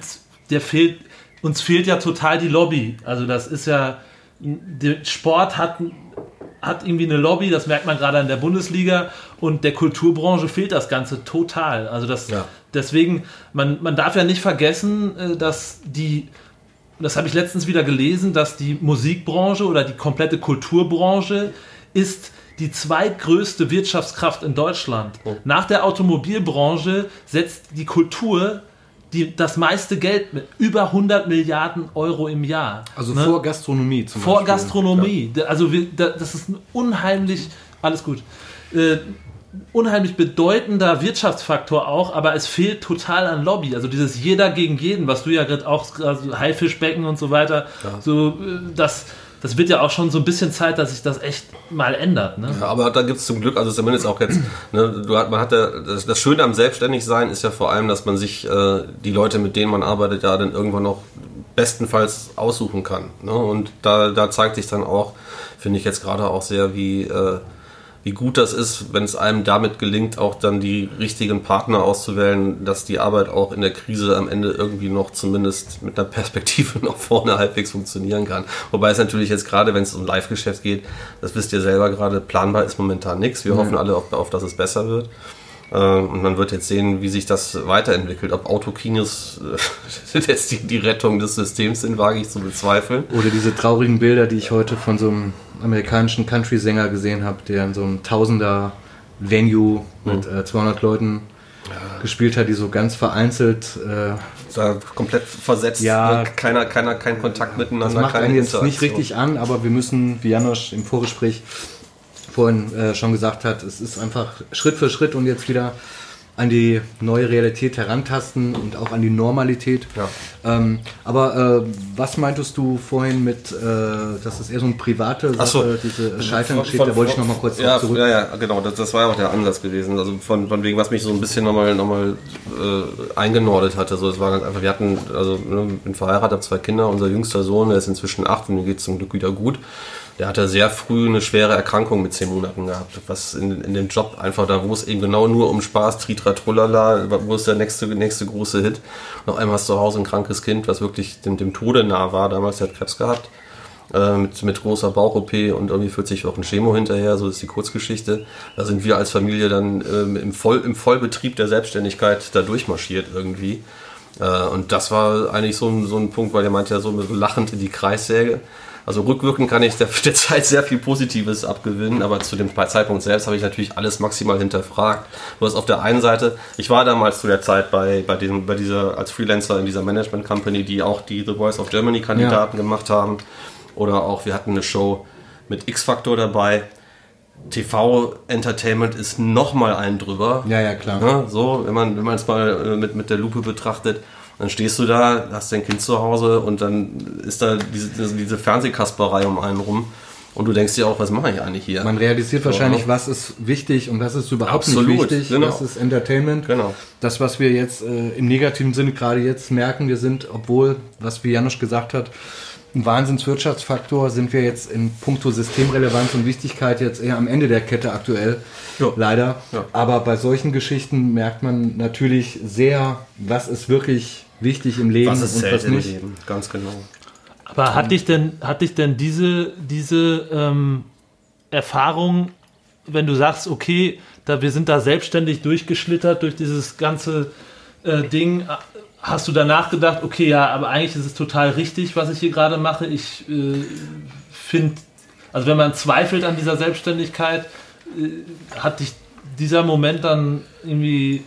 der fehlt, uns fehlt ja total die Lobby. Also das ist ja, der Sport hat, hat irgendwie eine Lobby, das merkt man gerade in der Bundesliga und der Kulturbranche fehlt das Ganze total. Also das, ja. Deswegen, man, man darf ja nicht vergessen, äh, dass die das habe ich letztens wieder gelesen, dass die Musikbranche oder die komplette Kulturbranche ist die zweitgrößte Wirtschaftskraft in Deutschland. Oh. Nach der Automobilbranche setzt die Kultur die, das meiste Geld mit über 100 Milliarden Euro im Jahr. Also ne? vor Gastronomie zum vor Beispiel. Vor Gastronomie. Ja. Also wir, das ist unheimlich, alles gut. Unheimlich bedeutender Wirtschaftsfaktor auch, aber es fehlt total an Lobby. Also dieses jeder gegen jeden, was du ja gerade auch, also Haifischbecken und so weiter, ja. so äh, das, das wird ja auch schon so ein bisschen Zeit, dass sich das echt mal ändert. Ne? Ja, aber da gibt es zum Glück, also zumindest auch jetzt, ne, du hat, man hat ja, das, das Schöne am Selbstständigsein ist ja vor allem, dass man sich äh, die Leute, mit denen man arbeitet, ja dann irgendwann noch bestenfalls aussuchen kann. Ne? Und da, da zeigt sich dann auch, finde ich jetzt gerade auch sehr, wie äh, wie gut das ist, wenn es einem damit gelingt, auch dann die richtigen Partner auszuwählen, dass die Arbeit auch in der Krise am Ende irgendwie noch zumindest mit einer Perspektive nach vorne halbwegs funktionieren kann. Wobei es natürlich jetzt gerade, wenn es um Live-Geschäft geht, das wisst ihr selber gerade, planbar ist momentan nichts. Wir mhm. hoffen alle auf, auf, dass es besser wird. Äh, und man wird jetzt sehen, wie sich das weiterentwickelt. Ob Autokinos äh, jetzt die, die Rettung des Systems sind, wage ich zu bezweifeln. Oder diese traurigen Bilder, die ich heute von so einem amerikanischen Country-Sänger gesehen habe, der in so einem Tausender-Venue mit mhm. äh, 200 Leuten ja. gespielt hat, die so ganz vereinzelt. Äh, komplett versetzt, ja, ne? keiner, keiner, kein Kontakt miteinander. Das macht einen jetzt nicht richtig an, aber wir müssen, wie Janosch im Vorgespräch vorhin äh, schon gesagt hat, es ist einfach Schritt für Schritt und jetzt wieder an die neue Realität herantasten und auch an die Normalität. Ja. Ähm, aber äh, was meintest du vorhin mit, äh, dass es eher so eine private Sache, so. diese Scheitern-Geschichte, da wollte ich nochmal kurz ja, zurück. Ja, ja, genau, das, das, war ja auch der Ansatz gewesen. Also von, von wegen, was mich so ein bisschen nochmal noch mal, äh, eingenordet hatte. So, es war ganz einfach, wir hatten, also ne, bin verheiratet, habe zwei Kinder, unser jüngster Sohn, der ist inzwischen acht und mir geht es zum Glück wieder gut der hatte sehr früh eine schwere Erkrankung mit zehn Monaten gehabt, was in, in dem Job einfach da, wo es eben genau nur um Spaß, Tritra, Trullala, wo ist der nächste, nächste große Hit. Auf einmal hast du zu Hause ein krankes Kind, was wirklich dem, dem Tode nah war. Damals der hat Krebs gehabt. Äh, mit, mit großer Bauch-OP und irgendwie 40 Wochen Chemo hinterher, so ist die Kurzgeschichte. Da sind wir als Familie dann ähm, im, Voll, im Vollbetrieb der Selbstständigkeit da durchmarschiert irgendwie. Äh, und das war eigentlich so so ein Punkt, weil der meinte ja so lachend in die Kreissäge. Also rückwirkend kann ich der, der Zeit sehr viel Positives abgewinnen, aber zu dem Zeitpunkt selbst habe ich natürlich alles maximal hinterfragt. Du hast auf der einen Seite, ich war damals zu der Zeit bei, bei, diesem, bei dieser, als Freelancer in dieser Management Company, die auch die The Voice of Germany Kandidaten ja. gemacht haben. Oder auch, wir hatten eine Show mit X-Factor dabei. TV-Entertainment ist nochmal ein drüber. Ja, ja, klar. Ja, so, wenn man, wenn man es mal äh, mit, mit der Lupe betrachtet. Dann stehst du da, hast dein Kind zu Hause und dann ist da diese, diese Fernsehkasperei um einen rum. Und du denkst dir auch, was mache ich eigentlich hier? Man realisiert wahrscheinlich, was ist wichtig und was ist überhaupt Absolut, nicht wichtig. Genau. Was ist Entertainment. Genau. Das, was wir jetzt äh, im negativen Sinne gerade jetzt merken, wir sind, obwohl, was wie Janusz gesagt hat, ein Wahnsinnswirtschaftsfaktor, sind wir jetzt in puncto Systemrelevanz und Wichtigkeit jetzt eher am Ende der Kette aktuell. Ja. Leider. Ja. Aber bei solchen Geschichten merkt man natürlich sehr, was ist wirklich wichtig im Leben was ist und was nicht. Im Leben, ganz genau. Aber hat dich denn, hat dich denn diese, diese ähm, Erfahrung, wenn du sagst, okay, da, wir sind da selbstständig durchgeschlittert durch dieses ganze äh, Ding, hast du danach gedacht, okay, ja, aber eigentlich ist es total richtig, was ich hier gerade mache. Ich äh, finde, also wenn man zweifelt an dieser Selbstständigkeit, äh, hat dich dieser Moment dann irgendwie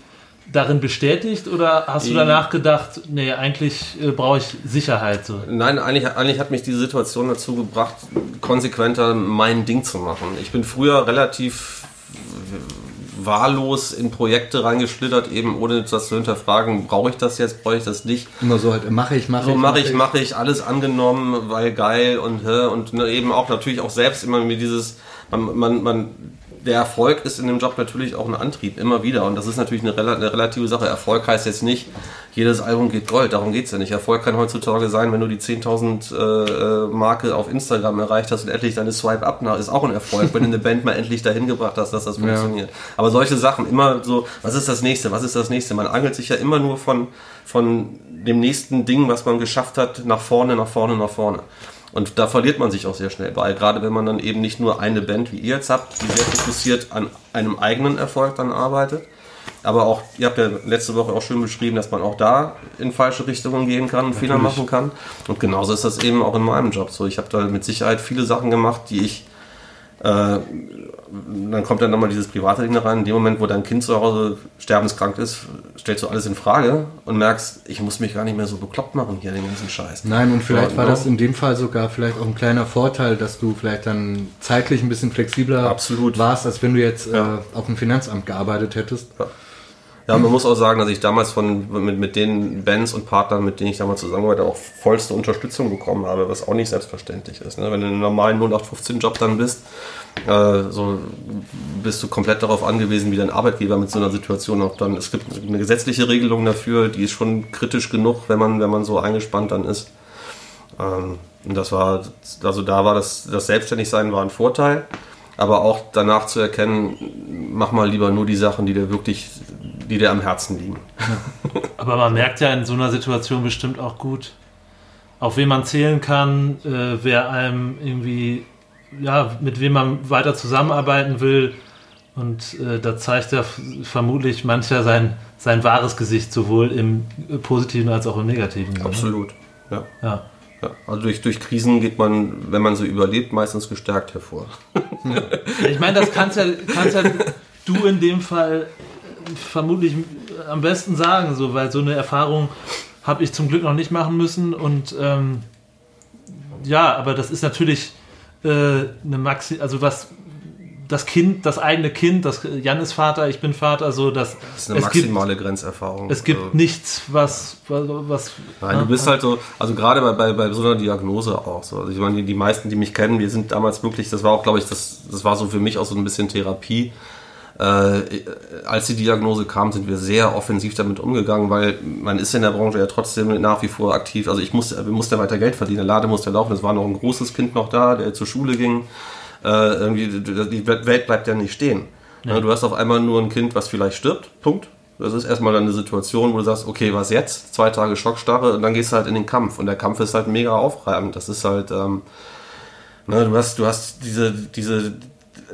darin bestätigt oder hast du danach gedacht, nee, eigentlich äh, brauche ich Sicherheit? So? Nein, eigentlich, eigentlich hat mich die Situation dazu gebracht, konsequenter mein Ding zu machen. Ich bin früher relativ wahllos in Projekte reingeschlittert, eben ohne das zu hinterfragen, brauche ich das jetzt, brauche ich das nicht. Immer so halt, mache ich, mache So ich. mache ich, mache ich, alles angenommen, weil geil und und ne, eben auch natürlich auch selbst immer mir dieses, man, man, man der Erfolg ist in dem Job natürlich auch ein Antrieb, immer wieder. Und das ist natürlich eine, eine relative Sache. Erfolg heißt jetzt nicht, jedes Album geht Gold, darum geht's ja nicht. Erfolg kann heutzutage sein, wenn du die 10.000 äh, äh, Marke auf Instagram erreicht hast und endlich deine Swipe-Up nach, ist auch ein Erfolg, wenn du eine Band mal endlich dahin gebracht hast, dass das funktioniert. Aber solche Sachen, immer so, was ist das nächste, was ist das nächste? Man angelt sich ja immer nur von, von dem nächsten Ding, was man geschafft hat, nach vorne, nach vorne, nach vorne. Und da verliert man sich auch sehr schnell bei, gerade wenn man dann eben nicht nur eine Band wie ihr jetzt habt, die sehr fokussiert an einem eigenen Erfolg dann arbeitet, aber auch, ihr habt ja letzte Woche auch schön beschrieben, dass man auch da in falsche Richtungen gehen kann und Fehler machen kann. Und genauso ist das eben auch in meinem Job so. Ich habe da mit Sicherheit viele Sachen gemacht, die ich äh, dann kommt dann nochmal dieses private Ding da rein. In dem Moment, wo dein Kind zu Hause sterbenskrank ist, stellst du alles in Frage und merkst, ich muss mich gar nicht mehr so bekloppt machen hier, den ganzen Scheiß. Nein, und vielleicht Ja, war genau. das in dem Fall sogar vielleicht auch ein kleiner Vorteil, dass du vielleicht dann zeitlich ein bisschen flexibler Absolut. warst, als wenn du jetzt Ja. äh, auf dem Finanzamt gearbeitet hättest. Ja, man muss auch sagen, dass ich damals von, mit, mit den Bands und Partnern, mit denen ich damals zusammenarbeite, auch vollste Unterstützung bekommen habe, was auch nicht selbstverständlich ist. Ne? Wenn du in einem normalen 0815-Job dann bist, äh, so bist du komplett darauf angewiesen, wie dein Arbeitgeber mit so einer Situation auch dann. Es gibt eine gesetzliche Regelung dafür, die ist schon kritisch genug, wenn man, wenn man so eingespannt dann ist. Ähm, und das war, also da war das, das Selbstständigsein war ein Vorteil, aber auch danach zu erkennen, mach mal lieber nur die Sachen, die dir wirklich, die dir am Herzen liegen. Aber man merkt ja in so einer Situation bestimmt auch gut, auf wen man zählen kann, äh, wer einem irgendwie, ja, mit wem man weiter zusammenarbeiten will. Und äh, da zeigt ja vermutlich mancher sein, sein wahres Gesicht, sowohl im positiven als auch im negativen. Sinne. Absolut. Ja. Ja. Ja. Also durch, durch Krisen geht man, wenn man sie überlebt, meistens gestärkt hervor. Ich meine, das kannst ja, kannst ja du in dem Fall vermutlich am besten sagen, so, weil so eine Erfahrung habe ich zum Glück noch nicht machen müssen und ähm, ja, aber das ist natürlich äh, eine Maxi, also was das Kind, das eigene Kind, das Jan ist Vater, ich bin Vater, so dass Das ist eine es gibt, maximale Grenzerfahrung. es gibt Also- nichts, was was Nein, du bist halt so, also gerade bei, bei, bei so einer Diagnose auch so. Also ich meine, die, die meisten, die mich kennen, wir sind damals wirklich, das war auch, glaube ich, das, das war so für mich auch so ein bisschen Therapie. Äh, als die Diagnose kam, sind wir sehr offensiv damit umgegangen, weil man ist in der Branche ja trotzdem nach wie vor aktiv. Also ich musste, wir mussten weiter Geld verdienen, der Lade musste laufen. Es war noch ein großes Kind noch da, der zur Schule ging. Äh, irgendwie, die Welt bleibt ja nicht stehen. Ja. Du hast auf einmal nur ein Kind, was vielleicht stirbt. Punkt. Das ist erstmal dann eine Situation, wo du sagst, okay, was jetzt? Zwei Tage Schockstarre und dann gehst du halt in den Kampf. Und der Kampf ist halt mega aufreibend. Das ist halt, ähm, ne, du hast, du hast diese, diese,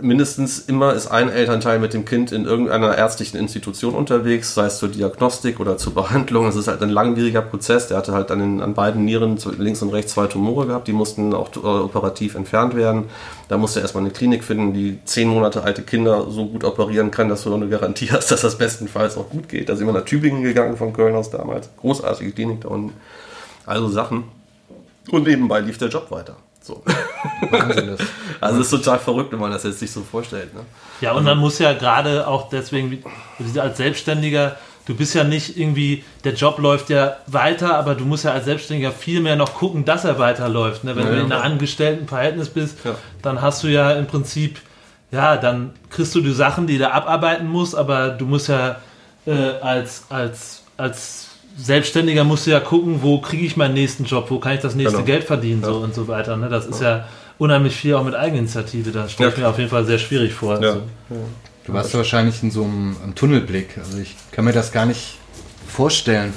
mindestens immer ist ein Elternteil mit dem Kind in irgendeiner ärztlichen Institution unterwegs, sei es zur Diagnostik oder zur Behandlung. Das ist halt ein langwieriger Prozess. Der hatte halt dann in, an beiden Nieren links und rechts zwei Tumore gehabt, die mussten auch äh, operativ entfernt werden. Da musste er erstmal eine Klinik finden, die zehn Monate alte Kinder so gut operieren kann, dass du eine Garantie hast, dass das bestenfalls auch gut geht. Da sind wir nach Tübingen gegangen von Köln aus damals. Großartige Klinik da unten. Also Sachen. Und nebenbei lief der Job weiter. So. Wahnsinn, das. Also es ist total verrückt, wenn man das jetzt sich so vorstellt. Ne? Ja, und man muss ja gerade auch deswegen, wie- als Selbstständiger, du bist ja nicht irgendwie, der Job läuft ja weiter, aber du musst ja als Selbstständiger viel mehr noch gucken, dass er weiterläuft. Ne? Wenn Ja, du in einem Angestelltenverhältnis bist, Ja. dann hast du ja im Prinzip, ja, dann kriegst du die Sachen, die du abarbeiten musst, aber du musst ja äh, als, als, als Selbstständiger musst du ja gucken, wo kriege ich meinen nächsten Job, wo kann ich das nächste Genau. Geld verdienen so und so weiter. Ne? Das ist ja unheimlich viel auch mit Eigeninitiative. Das stelle ich Ja. mir auf jeden Fall sehr schwierig vor. Ja. Also. Du warst wahrscheinlich in so einem, einem Tunnelblick. Also ich kann mir das gar nicht vorstellen.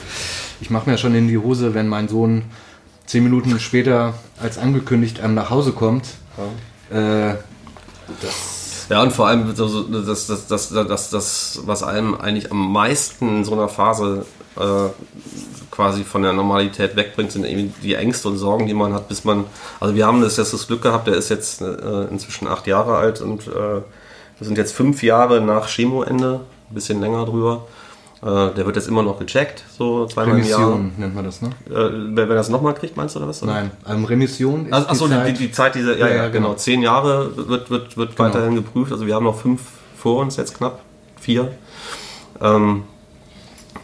Ich mache mir schon in die Hose, wenn mein Sohn zehn Minuten später als angekündigt einem nach Hause kommt. Äh, Ja, und vor allem das, das, das, das, das, was einem eigentlich am meisten in so einer Phase äh, quasi von der Normalität wegbringt, sind eben die Ängste und Sorgen, die man hat, bis man. Also wir haben das jetzt das Glück gehabt, der ist jetzt äh, inzwischen acht Jahre alt und äh, wir sind jetzt fünf Jahre nach Chemoende, ein bisschen länger drüber. Äh, der wird jetzt immer noch gecheckt, so zweimal im Jahr. Remission nennt man das, ne? Wenn er das nochmal kriegt, meinst du oder was? Oder? Nein, ähm, Remission ist Also, achso, die, Zeit, die, die Zeit, diese, ja, Ja, ja, ja, genau. genau. Zehn Jahre wird, wird, wird Genau. weiterhin geprüft. Also wir haben noch fünf vor uns jetzt knapp. vier. Ähm,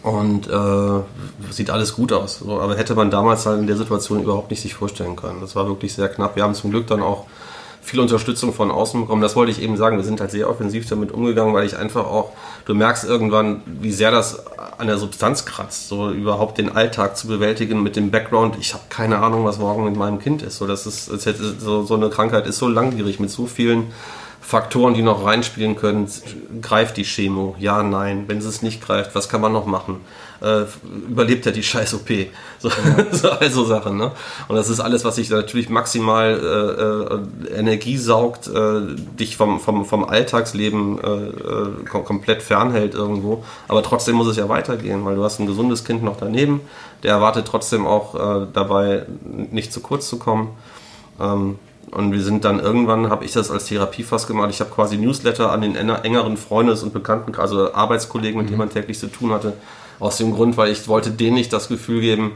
und äh, sieht alles gut aus. So, aber hätte man damals halt in der Situation überhaupt nicht sich vorstellen können. Das war wirklich sehr knapp. Wir haben zum Glück dann auch viel Unterstützung von außen bekommen. Das wollte ich eben sagen. Wir sind halt sehr offensiv damit umgegangen, weil ich einfach auch, du merkst irgendwann, wie sehr das an der Substanz kratzt, so überhaupt den Alltag zu bewältigen mit dem Background. Ich habe keine Ahnung, was morgen mit meinem Kind ist. So, das ist, so, so eine Krankheit ist so langwierig mit so vielen Faktoren, die noch reinspielen können. Greift die Chemo? Ja, nein. Wenn es nicht greift, was kann man noch machen? Äh, überlebt er die scheiß OP? So, ja. so also Sachen. Ne? Und das ist alles, was sich natürlich maximal äh, äh, Energie saugt, äh, dich vom, vom, vom Alltagsleben äh, äh, kom komplett fernhält irgendwo. Aber trotzdem muss es ja weitergehen, weil du hast ein gesundes Kind noch daneben. Der erwartet trotzdem auch dabei, nicht zu kurz zu kommen. Ähm, und wir sind dann irgendwann, habe ich das als Therapie fast gemacht. Ich habe quasi Newsletter an den engeren Freundes- und Bekannten, also Arbeitskollegen, mit mhm. denen man täglich zu tun hatte. Aus dem Grund, weil ich wollte denen nicht das Gefühl geben,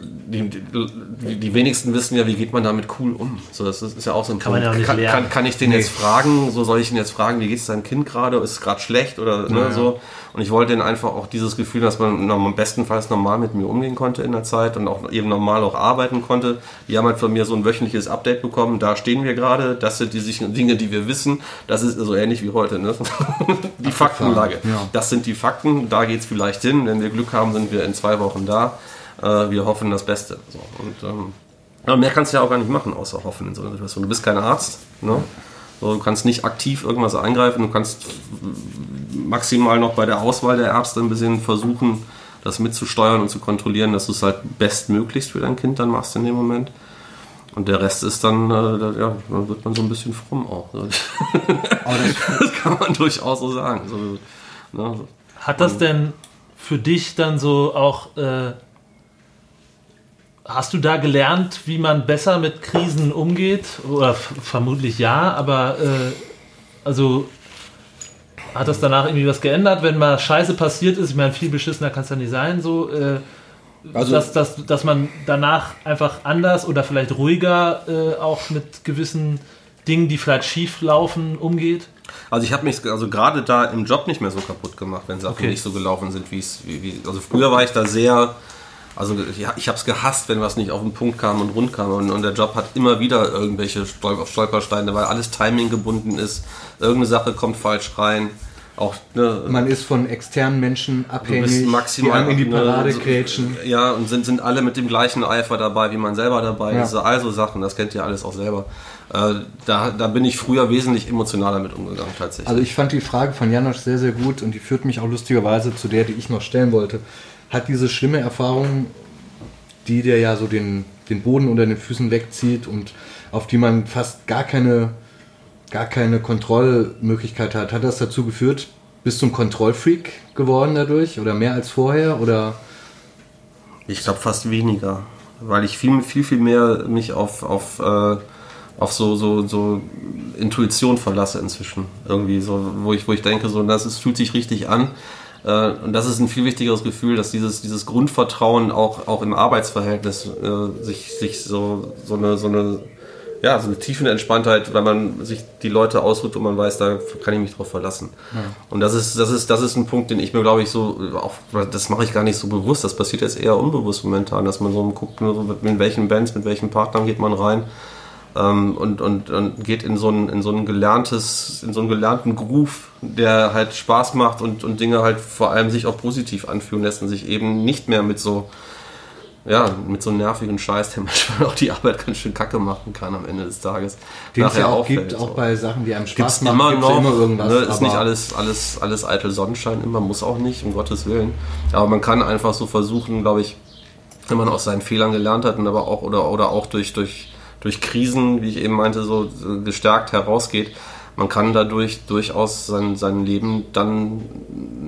die, die, die, wenigsten wissen ja, wie geht man damit cool um. So, das ist, ja auch so ein kann Punkt. Kann, kann, kann, ich den nee. jetzt fragen? So soll ich ihn jetzt fragen, wie geht es deinem Kind gerade? Ist es gerade schlecht oder ne, ja. so? Und ich wollte denen einfach auch dieses Gefühl, dass man am bestenfalls normal mit mir umgehen konnte in der Zeit und auch eben normal auch arbeiten konnte. Die haben halt von mir so ein wöchentliches Update bekommen. Da stehen wir gerade. Das sind die Dinge, die wir wissen. Das ist so ähnlich wie heute. Ne? die Faktenlage. Ja. Das sind die Fakten. Da geht es vielleicht hin. Wenn wir Glück haben, sind wir in zwei Wochen da. Äh, wir hoffen das Beste. So. Und ähm, mehr kannst du ja auch gar nicht machen, außer hoffen in so einer Situation. Du bist kein Arzt. Ne? So, du kannst nicht aktiv irgendwas eingreifen. Du kannst maximal noch bei der Auswahl der Ärzte ein bisschen versuchen, das mitzusteuern und zu kontrollieren, dass du es halt bestmöglichst für dein Kind dann machst in dem Moment. Und der Rest ist dann, äh, ja, dann wird man so ein bisschen fromm auch. Aber das, das kann man durchaus so sagen. So, ne? Hat das denn für dich dann so auch, äh, hast du da gelernt, wie man besser mit Krisen umgeht? Oder vermutlich ja, aber äh, also hat das danach irgendwie was geändert, wenn mal Scheiße passiert ist? Ich meine, viel beschissener kann es ja nicht sein, so. Äh, also, dass, dass, dass man danach einfach anders oder vielleicht ruhiger äh, auch mit gewissen Dingen, die vielleicht schief laufen, umgeht? Also ich habe mich also gerade da im Job nicht mehr so kaputt gemacht, wenn Sachen okay. nicht so gelaufen sind, wie es also früher war ich da sehr also ja, ich habe es gehasst, wenn was nicht auf den Punkt kam und rund kam. Und, und der Job hat immer wieder irgendwelche Stolpersteine, weil alles Timing gebunden ist. Irgendeine Sache kommt falsch rein. Auch, ne, Man ist von externen Menschen abhängig, maximal, die in die ne, Parade grätschen. Ja, und sind, sind alle mit dem gleichen Eifer dabei, wie man selber dabei ja. ist. Also Sachen, das kennt ihr alles auch selber. Äh, da, da bin ich früher wesentlich emotionaler mit umgegangen tatsächlich. Also ich fand die Frage von Janosch sehr, sehr gut und die führt mich auch lustigerweise zu der, die ich noch stellen wollte hat diese schlimme Erfahrung, die dir ja so den, den Boden unter den Füßen wegzieht und auf die man fast gar keine, gar keine Kontrollmöglichkeit hat, hat das dazu geführt, bist du ein Kontrollfreak geworden dadurch oder mehr als vorher oder? Ich glaube fast weniger, weil ich viel, viel, viel mehr mich auf, auf, äh, auf so, so, so Intuition verlasse inzwischen. Irgendwie so, wo ich, wo ich denke, so, das ist, fühlt sich richtig an und das ist ein viel wichtigeres Gefühl, dass dieses, dieses Grundvertrauen auch, auch im Arbeitsverhältnis äh, sich, sich so, so eine, so eine, ja, so eine tiefe Entspanntheit, weil man sich die Leute ausruht und man weiß, da kann ich mich drauf verlassen. Ja. Und das ist, das ist, das ist ein Punkt, den ich mir, glaube ich, so, auch, das mache ich gar nicht so bewusst, das passiert jetzt eher unbewusst momentan, dass man so guckt, mit welchen Bands, mit welchen Partnern geht man rein ähm, und, und, und geht in so ein, in so ein gelerntes, in so einen gelernten Groove, der halt Spaß macht und, und Dinge halt vor allem sich auch positiv anfühlen lässt und sich eben nicht mehr mit so, ja, mit so nervigen Scheiß, der manchmal auch die Arbeit ganz schön kacke machen kann am Ende des Tages. Den es ja auch auffällt, gibt, auch bei Sachen, die einem Spaß gibt's machen, immer noch, immer irgendwas. Ne, ist nicht alles, alles, alles eitel Sonnenschein, immer muss auch nicht, um Gottes Willen. Aber man kann einfach so versuchen, glaube ich, wenn man aus seinen Fehlern gelernt hat und aber auch oder, oder auch durch, durch durch Krisen, wie ich eben meinte, so gestärkt herausgeht. Man kann dadurch durchaus sein, sein Leben dann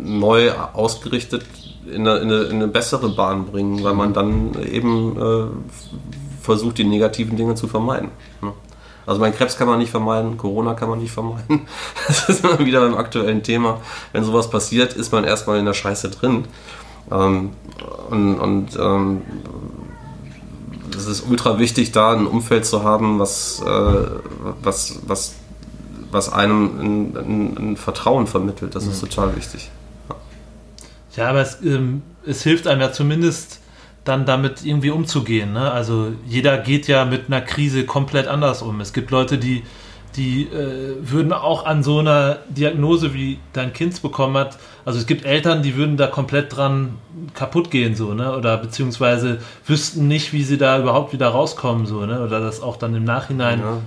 neu ausgerichtet in eine, in, eine, in eine bessere Bahn bringen, weil man dann eben äh, versucht, die negativen Dinge zu vermeiden. Ne? Also mein Krebs kann man nicht vermeiden, Corona kann man nicht vermeiden. Das ist immer wieder beim aktuellen Thema. Wenn sowas passiert, ist man erstmal in der Scheiße drin. Ähm, und, und ähm, es ist ultra wichtig, da ein Umfeld zu haben, was, äh, was, was was einem ein, ein, ein Vertrauen vermittelt. Das ist total wichtig. Ja, aber es, ähm, es hilft einem ja zumindest dann damit irgendwie umzugehen. Ne? Also jeder geht ja mit einer Krise komplett anders um. Es gibt Leute, die, die äh, würden auch an so einer Diagnose, wie dein Kind bekommen hat, also es gibt Eltern, die würden da komplett dran kaputt gehen, so, ne? Oder beziehungsweise wüssten nicht, wie sie da überhaupt wieder rauskommen, so, ne? Oder das auch dann im Nachhinein. Ja.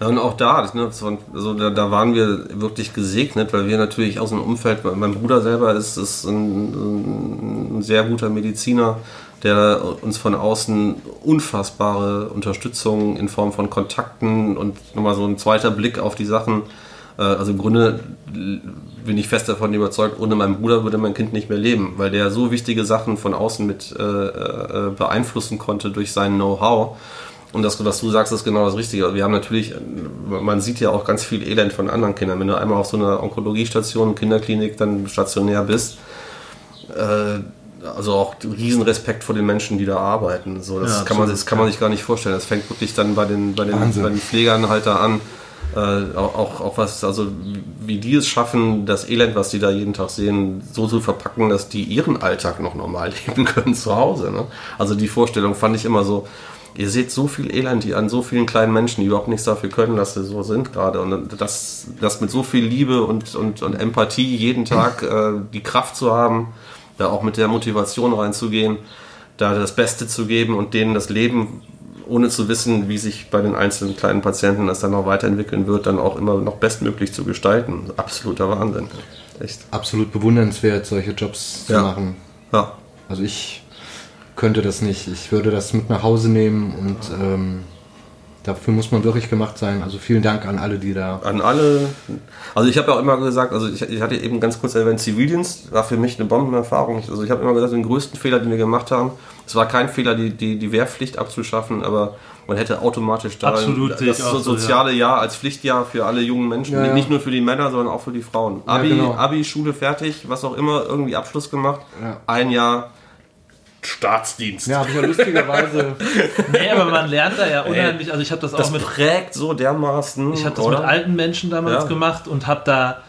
Und auch da, das, ne, also da, da, waren wir wirklich gesegnet, weil wir natürlich aus dem Umfeld, mein Bruder selber ist, ist ein, ein sehr guter Mediziner, der uns von außen unfassbare Unterstützung in Form von Kontakten und nochmal so ein zweiter Blick auf die Sachen. Äh, also im Grunde bin ich fest davon überzeugt, ohne meinen Bruder würde mein Kind nicht mehr leben, weil der so wichtige Sachen von außen mit äh, äh beeinflussen konnte durch sein Know-how und das, was du sagst, ist genau das Richtige. Wir haben natürlich, man sieht ja auch ganz viel Elend von anderen Kindern. Wenn du einmal auf so einer Onkologiestation, Kinderklinik dann stationär bist, äh, also auch Riesenrespekt vor den Menschen, die da arbeiten. So, das, ja, kann man, das kann man sich gar nicht vorstellen. Das fängt wirklich dann bei den, bei den, bei den Pflegern halt da an. Äh, auch, auch was, also wie die es schaffen, das Elend, was die da jeden Tag sehen, so zu verpacken, dass die ihren Alltag noch normal leben können zu Hause. Ne? Also die Vorstellung fand ich immer so, ihr seht so viel Elend hier an so vielen kleinen Menschen, die überhaupt nichts dafür können, dass sie so sind gerade. Und das, das mit so viel Liebe und, und, und Empathie jeden Tag äh, die Kraft zu haben, da auch mit der Motivation reinzugehen, da das Beste zu geben und denen das Leben, ohne zu wissen, wie sich bei den einzelnen kleinen Patienten das dann noch weiterentwickeln wird, dann auch immer noch bestmöglich zu gestalten. Absoluter Wahnsinn. Echt. Absolut bewundernswert, solche Jobs zu ja. machen. Ja. Also ich könnte das nicht. Ich würde das mit nach Hause nehmen und ähm, dafür muss man wirklich gemacht sein. Also vielen Dank an alle, die da. An alle. Also ich habe ja auch immer gesagt, also ich, ich, hatte eben ganz kurz erwähnt, Zivildienst war für mich eine Bombenerfahrung. Also ich habe immer gesagt, den größten Fehler, den wir gemacht haben, es war kein Fehler, die, die, die Wehrpflicht abzuschaffen, aber man hätte automatisch da Absolut, das so soziale so, ja. Jahr als Pflichtjahr für alle jungen Menschen, ja, ja. nicht nur für die Männer, sondern auch für die Frauen. Abi, genau. Abi, Schule fertig, was auch immer, irgendwie Abschluss gemacht, ein Jahr Staatsdienst. Ja, habe ich ja lustigerweise. nee, aber man lernt da ja unheimlich. Also ich habe das, das auch mit. prägt so dermaßen. Ich habe das oder? mit alten Menschen damals ja. gemacht und habe da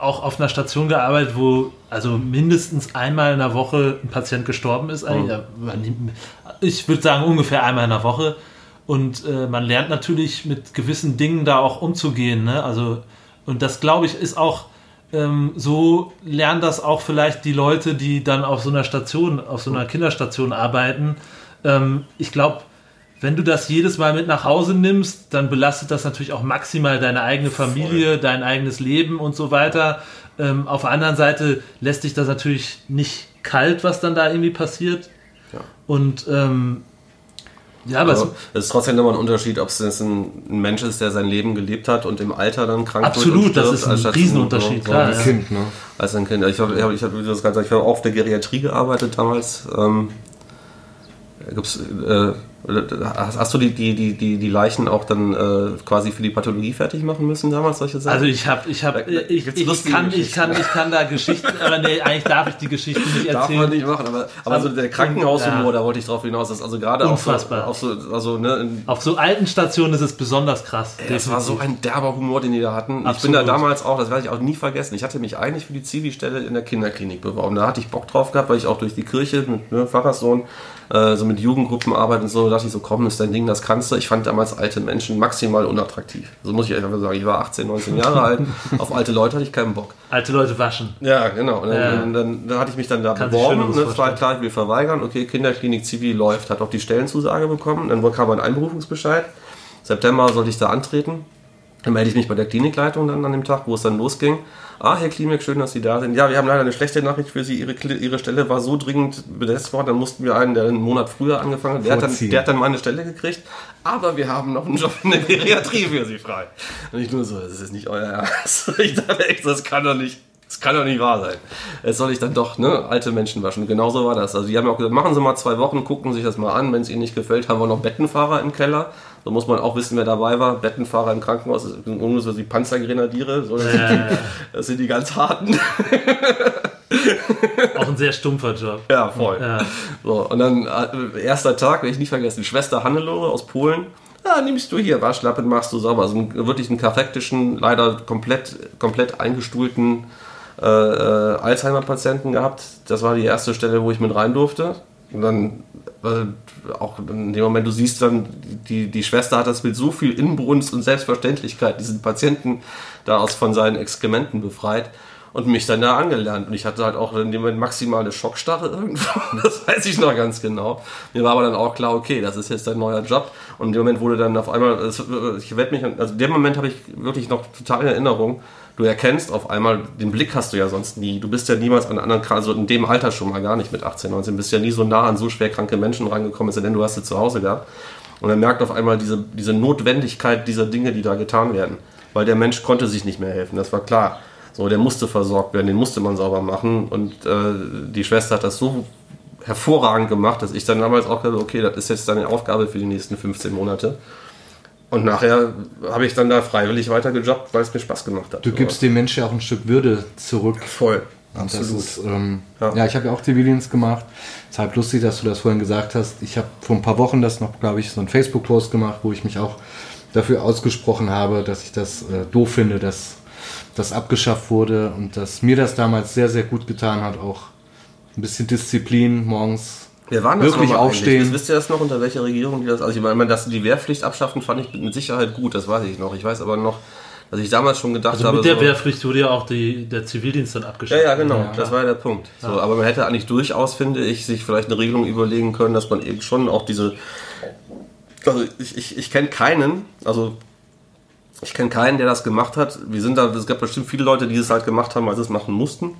auch auf einer Station gearbeitet, wo also mindestens einmal in der Woche ein Patient gestorben ist. Mhm. Ich würde sagen ungefähr einmal in der Woche. Und äh, man lernt natürlich mit gewissen Dingen da auch umzugehen. Ne? Also und das glaube ich ist auch ähm, so lernen das auch vielleicht die Leute, die dann auf so einer Station, auf so einer Kinderstation arbeiten. Ähm, ich glaube, wenn du das jedes Mal mit nach Hause nimmst, dann belastet das natürlich auch maximal deine eigene Familie, Voll. dein eigenes Leben und so weiter. Ähm, auf der anderen Seite lässt dich das natürlich nicht kalt, was dann da irgendwie passiert. Ja. Und ähm, ja, aber, aber es ist trotzdem nochmal ein Unterschied, ob es ein, ein, Mensch ist, der sein Leben gelebt hat und im Alter dann krank Absolut, wird. Absolut, das ist ein Riesenunterschied, so, klar. Als ja. Kind, ne? Als ein Kind. Ich habe, ich habe, ich habe, ich habe auch auf der Geriatrie gearbeitet damals. Ähm, gibt's, äh, Hast du die, die, die, die Leichen auch dann äh, quasi für die Pathologie fertig machen müssen damals, solche Sachen? Also ich habe, ich habe, ich, ich, ich, kann, ich, kann, ich kann da Geschichten, aber nee, eigentlich darf ich die Geschichte nicht erzählen. Darf man nicht machen, aber, aber so der Krankenhaushumor, ja. da wollte ich drauf hinaus, dass also gerade Unfassbar. auf so, auf so, also, ne, auf so alten Stationen ist es besonders krass. Ey, das war so ein derber Humor, den die da hatten. Absolut. Ich bin da damals auch, das werde ich auch nie vergessen, ich hatte mich eigentlich für die Zivi-Stelle in der Kinderklinik beworben. Da hatte ich Bock drauf gehabt, weil ich auch durch die Kirche mit ne, Pfarrerssohn äh, so mit Jugendgruppen arbeite und so, da dachte ich so, komm, ist dein Ding, das kannst du. Ich fand damals alte Menschen maximal unattraktiv. So muss ich einfach sagen. Ich war 18, 19 Jahre alt. Auf alte Leute hatte ich keinen Bock. Alte Leute waschen. Ja, genau. Und dann, ja. dann, dann, dann hatte ich mich dann da Kann beworben. Ne, war klar, ich will verweigern. Okay, Kinderklinik Zivi läuft, hat auch die Stellenzusage bekommen. Dann kam ein Einberufungsbescheid. September sollte ich da antreten. Dann melde ich mich bei der Klinikleitung dann an dem Tag, wo es dann losging. Ah, Herr Klimek, schön, dass Sie da sind. Ja, wir haben leider eine schlechte Nachricht für Sie. Ihre, Ihre Stelle war so dringend besetzt worden, dann mussten wir einen, der einen Monat früher angefangen hat, der hat, dann, der hat dann meine Stelle gekriegt. Aber wir haben noch einen Job in der Geriatrie für Sie frei. Und ich nur so, das ist nicht euer Ernst. Ich dachte echt, das kann doch nicht. Das kann doch nicht wahr sein. Jetzt soll ich dann doch ne, alte Menschen waschen. Genauso war das. Also die haben ja auch gesagt, machen Sie mal zwei Wochen, gucken sich das mal an. Wenn es Ihnen nicht gefällt, haben wir noch Bettenfahrer im Keller. So muss man auch wissen, wer dabei war. Bettenfahrer im Krankenhaus, irgendwie so die Panzergrenadiere. So, das sind die ganz harten. Auch ein sehr stumpfer Job. Ja, voll. Ja. So, und dann, äh, erster Tag, werde ich nicht vergessen, Schwester Hannelore aus Polen. Ah, ja, nimmst du hier Waschlappen, machst du sauber. Also wirklich einen karektischen, leider komplett, komplett eingestuhlten äh, äh, Alzheimer-Patienten gehabt. Das war die erste Stelle, wo ich mit rein durfte. Und dann äh, auch in dem Moment, du siehst dann, die, die Schwester hat das mit so viel Inbrunst und Selbstverständlichkeit, diesen Patienten da aus von seinen Exkrementen befreit und mich dann da angelernt. Und ich hatte halt auch in dem Moment maximale Schockstarre irgendwo. Das weiß ich noch ganz genau. Mir war aber dann auch klar, okay, das ist jetzt dein neuer Job. Und in dem Moment wurde dann auf einmal, ich werde mich, also in dem Moment habe ich wirklich noch total in Erinnerung, du erkennst auf einmal, den Blick hast du ja sonst nie. Du bist ja niemals an anderen, also in dem Alter schon mal gar nicht mit 18, 19, bist ja nie so nah an so schwer kranke Menschen rangekommen, denn du hast sie zu Hause gehabt. Und er merkt auf einmal diese, diese Notwendigkeit dieser Dinge, die da getan werden. Weil der Mensch konnte sich nicht mehr helfen, das war klar. So, der musste versorgt werden, den musste man sauber machen. Und äh, die Schwester hat das so hervorragend gemacht, dass ich dann damals auch gesagt okay, das ist jetzt deine Aufgabe für die nächsten 15 Monate. Und nachher habe ich dann da freiwillig weiter gejobbt, weil es mir Spaß gemacht hat. Du gibst dem Menschen ja auch ein Stück Würde zurück. Voll. Absolut. Ist, ähm, ja. ja. ich habe ja auch Zivildienst gemacht. Es ist halt lustig, dass du das vorhin gesagt hast. Ich habe vor ein paar Wochen das noch, glaube ich, so einen Facebook-Post gemacht, wo ich mich auch dafür ausgesprochen habe, dass ich das äh, doof finde, dass das abgeschafft wurde und dass mir das damals sehr, sehr gut getan hat, auch ein bisschen Disziplin morgens wir waren das wirklich aufstehen. Eigentlich? Wisst ihr das noch, unter welcher Regierung die das? Also ich meine, dass die Wehrpflicht abschaffen, fand ich mit Sicherheit gut, das weiß ich noch. Ich weiß aber noch, dass ich damals schon gedacht also habe. Mit der so, Wehrpflicht wurde ja auch die, der Zivildienst dann abgeschafft. Ja, ja, genau, ja, das war ja der Punkt. So, ja. Aber man hätte eigentlich durchaus, finde ich, sich vielleicht eine Regelung überlegen können, dass man eben schon auch diese. Also ich, ich, ich kenne keinen, also ich kenne keinen, der das gemacht hat. Wir sind da, es gab bestimmt viele Leute, die es halt gemacht haben, weil sie es machen mussten.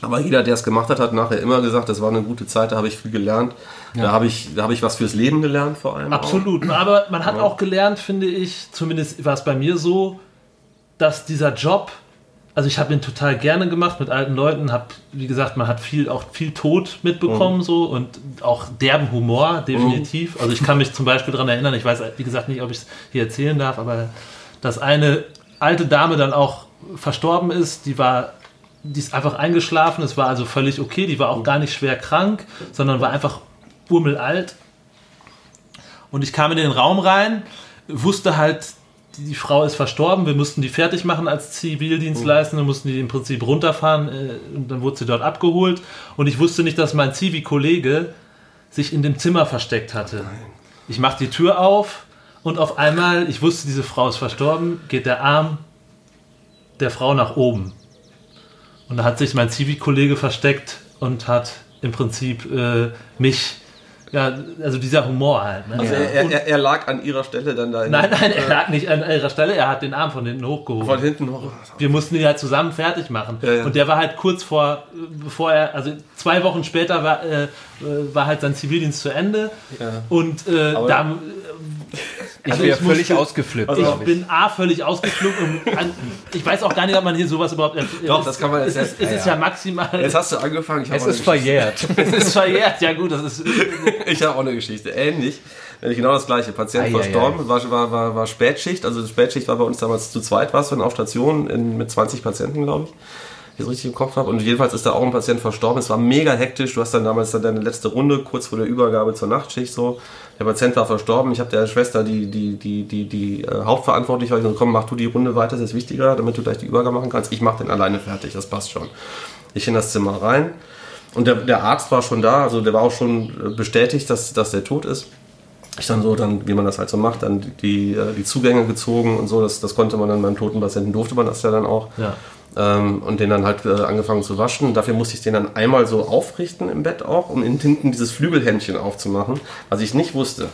Aber jeder, der es gemacht hat, hat nachher immer gesagt, das war eine gute Zeit, da habe ich viel gelernt. Ja. Da habe ich, da ich was fürs Leben gelernt vor allem. Absolut. Auch. Aber man hat ja. auch gelernt, finde ich, zumindest war es bei mir so, dass dieser Job, also ich habe ihn total gerne gemacht mit alten Leuten, habe, wie gesagt, man hat viel, auch viel Tod mitbekommen mhm. so und auch derben Humor, definitiv. Mhm. Also ich kann mich zum Beispiel daran erinnern, ich weiß, wie gesagt, nicht, ob ich es hier erzählen darf, aber dass eine alte Dame dann auch verstorben ist, die war die ist einfach eingeschlafen, es war also völlig okay, die war auch gar nicht schwer krank, sondern war einfach urmelalt. Und ich kam in den Raum rein, wusste halt, die, Frau ist verstorben, wir mussten die fertig machen als Zivildienstleister, mussten die im Prinzip runterfahren äh, und dann wurde sie dort abgeholt. Und ich wusste nicht, dass mein Zivi-Kollege sich in dem Zimmer versteckt hatte. Ich mache die Tür auf, und auf einmal, ich wusste, diese Frau ist verstorben, geht der Arm der Frau nach oben. Und da hat sich mein Zivi-Kollege versteckt und hat im Prinzip äh, mich ja, also dieser Humor halt. Ne? Also er, er, er, lag an ihrer Stelle dann da. nein, nein, er lag nicht an ihrer Stelle, er hat den Arm von hinten hochgehoben. Von hinten hoch. Wir mussten ihn halt zusammen fertig machen. Ja, ja. Und der war halt kurz vor, bevor er, also zwei Wochen später war, äh, war halt sein Zivildienst zu Ende. Ja. Und äh, da ich also wäre völlig musste, ausgeflippt. Also ich bin A, völlig ausgeflippt und ich weiß auch gar nicht, ob man hier sowas überhaupt. Doch, das kann man jetzt. Es, ist, es ist ja maximal. Jetzt hast du angefangen. es ist verjährt. es ist verjährt, ja gut, das ist. ich habe auch eine Geschichte. Ähnlich. Genau das gleiche. Patient ah, verstorben, ja, ja. War, war, war, war Spätschicht. Also Spätschicht war bei uns damals zu zweit, war es auf Station in, mit 20 Patienten, glaube ich ich es richtig im Kopf habe. Und jedenfalls ist da auch ein Patient verstorben. Es war mega hektisch. Du hast dann damals dann deine letzte Runde, kurz vor der Übergabe zur Nachtschicht so. Der Patient war verstorben. Ich habe der Schwester, die, die, die, die, die äh, hauptverantwortlich war, gesagt, komm, mach du die Runde weiter, das ist wichtiger, damit du gleich die Übergabe machen kannst. Ich mache den alleine fertig, das passt schon. Ich in das Zimmer rein. Und der, der Arzt war schon da, also der war auch schon äh, bestätigt, dass, dass der tot ist ich dann so, dann, wie man das halt so macht, dann die, äh, die Zugänge gezogen und so, das, das konnte man dann beim toten Patienten, durfte man das ja dann auch. Ja ähm, und den dann halt äh, angefangen zu waschen. Dafür musste ich den dann einmal so aufrichten im Bett auch, um hinten dieses Flügelhändchen aufzumachen, was ich nicht wusste.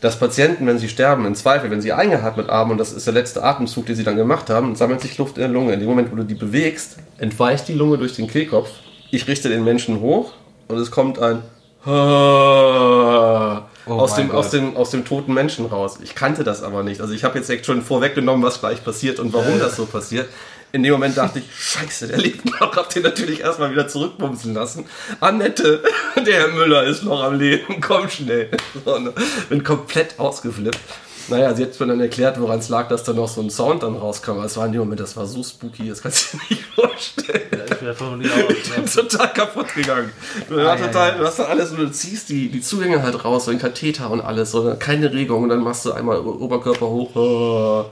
Dass Patienten, wenn sie sterben, im Zweifel, wenn sie eingeatmet haben, und das ist der letzte Atemzug, den sie dann gemacht haben, sammelt sich Luft in der Lunge. In dem Moment, wo du die bewegst, entweicht die Lunge durch den Kehlkopf. Ich richte den Menschen hoch und es kommt ein Oh aus, dem, aus, dem, aus dem toten Menschen raus. Ich kannte das aber nicht. Also ich habe jetzt echt schon vorweggenommen, was gleich passiert und warum das so passiert in dem Moment dachte ich, scheiße, der lebt noch. Hab den natürlich erstmal wieder zurückbumsen lassen. Annette, der Herr Müller ist noch am Leben, komm schnell. So, ne? Bin komplett ausgeflippt. Naja, sie hat mir dann erklärt, woran es lag, dass da noch so ein Sound dann rauskam. Aber es war in dem Moment, das war so spooky, das kannst du dir nicht vorstellen. Ja, ich. Ich bin total kaputt gegangen. Du, ah, ja, total, ja, du hast dann alles und du ziehst die, die Zugänge halt raus, so den Katheter und alles, so, keine Regung und dann machst du einmal Oberkörper hoch.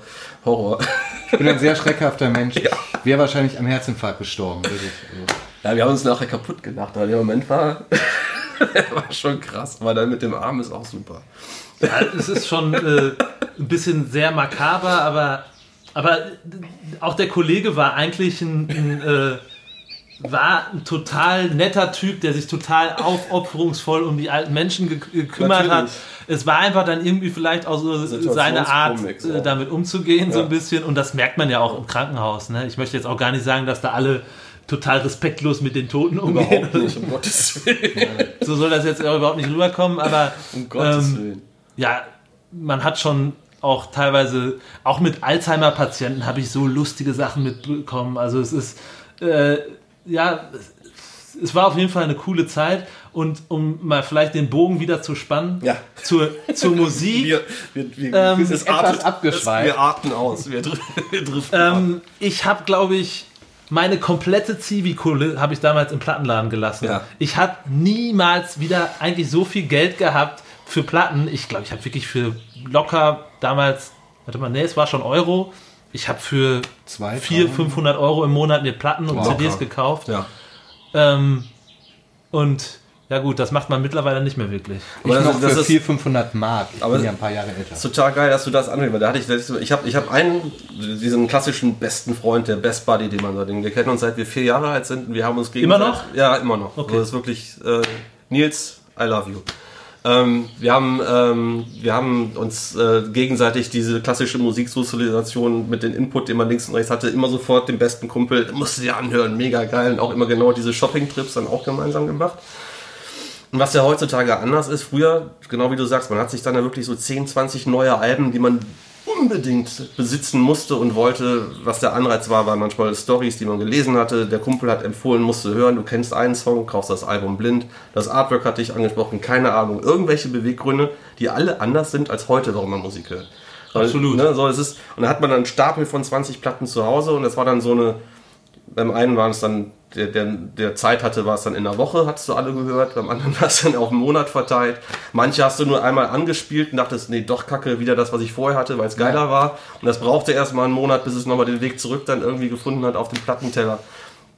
Horror. Ich bin ein sehr schreckhafter Mensch. Ja. Wäre wahrscheinlich am Herzinfarkt gestorben. Wirklich. Ja, wir haben uns nachher kaputt gelacht, aber der Moment war, war schon krass. Aber dann mit dem Arm ist auch super. Ja, es ist schon äh, ein bisschen sehr makaber, aber, aber auch der Kollege war eigentlich ein, ein äh, war ein total netter Typ, der sich total aufopferungsvoll um die alten Menschen gekümmert Natürlich. hat. Es war einfach dann irgendwie vielleicht auch so seine Art, ja. Äh, damit umzugehen, ja. so ein bisschen. Und das merkt man ja auch im Krankenhaus. Ne? Ich möchte jetzt auch gar nicht sagen, dass da alle total respektlos mit den Toten umgehen. Überhaupt nicht, um Gottes Willen. So soll das jetzt auch überhaupt nicht rüberkommen, aber um Gottes ähm, Willen ja, man hat schon auch teilweise, auch mit Alzheimer-Patienten habe ich so lustige Sachen mitbekommen. Also es ist, äh, ja, es war auf jeden Fall eine coole Zeit. Und um mal vielleicht den Bogen wieder zu spannen ja. zur, zur Musik. wir, wir, wir, ähm, etwas atmet, abgeschweift. Wir atmen aus. Wir, wir ähm, ich habe, glaube ich, meine komplette Zivi-Kohle habe ich damals im Plattenladen gelassen. Ja. Ich habe niemals wieder eigentlich so viel Geld gehabt für Platten, ich glaube, ich habe wirklich für locker damals, warte mal, nee, es war schon Euro. Ich habe für 400, 500 Euro im Monat mir Platten und wow, CDs gekauft. Ja. Ähm, und ja gut, das macht man mittlerweile nicht mehr wirklich. Aber ich noch das für 400, 500 Mark. Ich aber bin ja ein paar Jahre älter. Ist total geil, dass du das anhörst, weil da hatte ich, ich habe ich hab einen, diesen klassischen besten Freund, der Best Buddy, den man so denkt. Wir kennen uns seit wir vier Jahre alt sind und wir haben uns gegenseitig... Immer noch? Ja, immer noch. Okay. Also das ist wirklich, äh, Nils, I love you. Ähm, wir, haben, ähm, wir haben uns äh, gegenseitig diese klassische Musiksozialisation mit dem Input, den man links und rechts hatte, immer sofort den besten Kumpel, musste dir anhören, mega geil. Und auch immer genau diese Shopping-Trips dann auch gemeinsam gemacht. Und was ja heutzutage anders ist, früher, genau wie du sagst, man hat sich dann ja wirklich so 10, 20 neue Alben, die man unbedingt besitzen musste und wollte, was der Anreiz war, waren manchmal Stories, die man gelesen hatte. Der Kumpel hat empfohlen, musst du hören, du kennst einen Song, kaufst das Album blind. Das Artwork hatte ich angesprochen, keine Ahnung. Irgendwelche Beweggründe, die alle anders sind als heute, warum man Musik hört. Absolut. Ne, so, es ist, und dann hat man dann einen Stapel von 20 Platten zu Hause und das war dann so eine, beim einen waren es dann der, der, der Zeit hatte, war es dann in der Woche, hast du alle gehört, beim anderen war es dann auf einen Monat verteilt. Manche hast du nur einmal angespielt und dachtest, nee, doch kacke, wieder das, was ich vorher hatte, weil es geiler ja. war. Und das brauchte erstmal einen Monat, bis es nochmal den Weg zurück dann irgendwie gefunden hat auf den Plattenteller.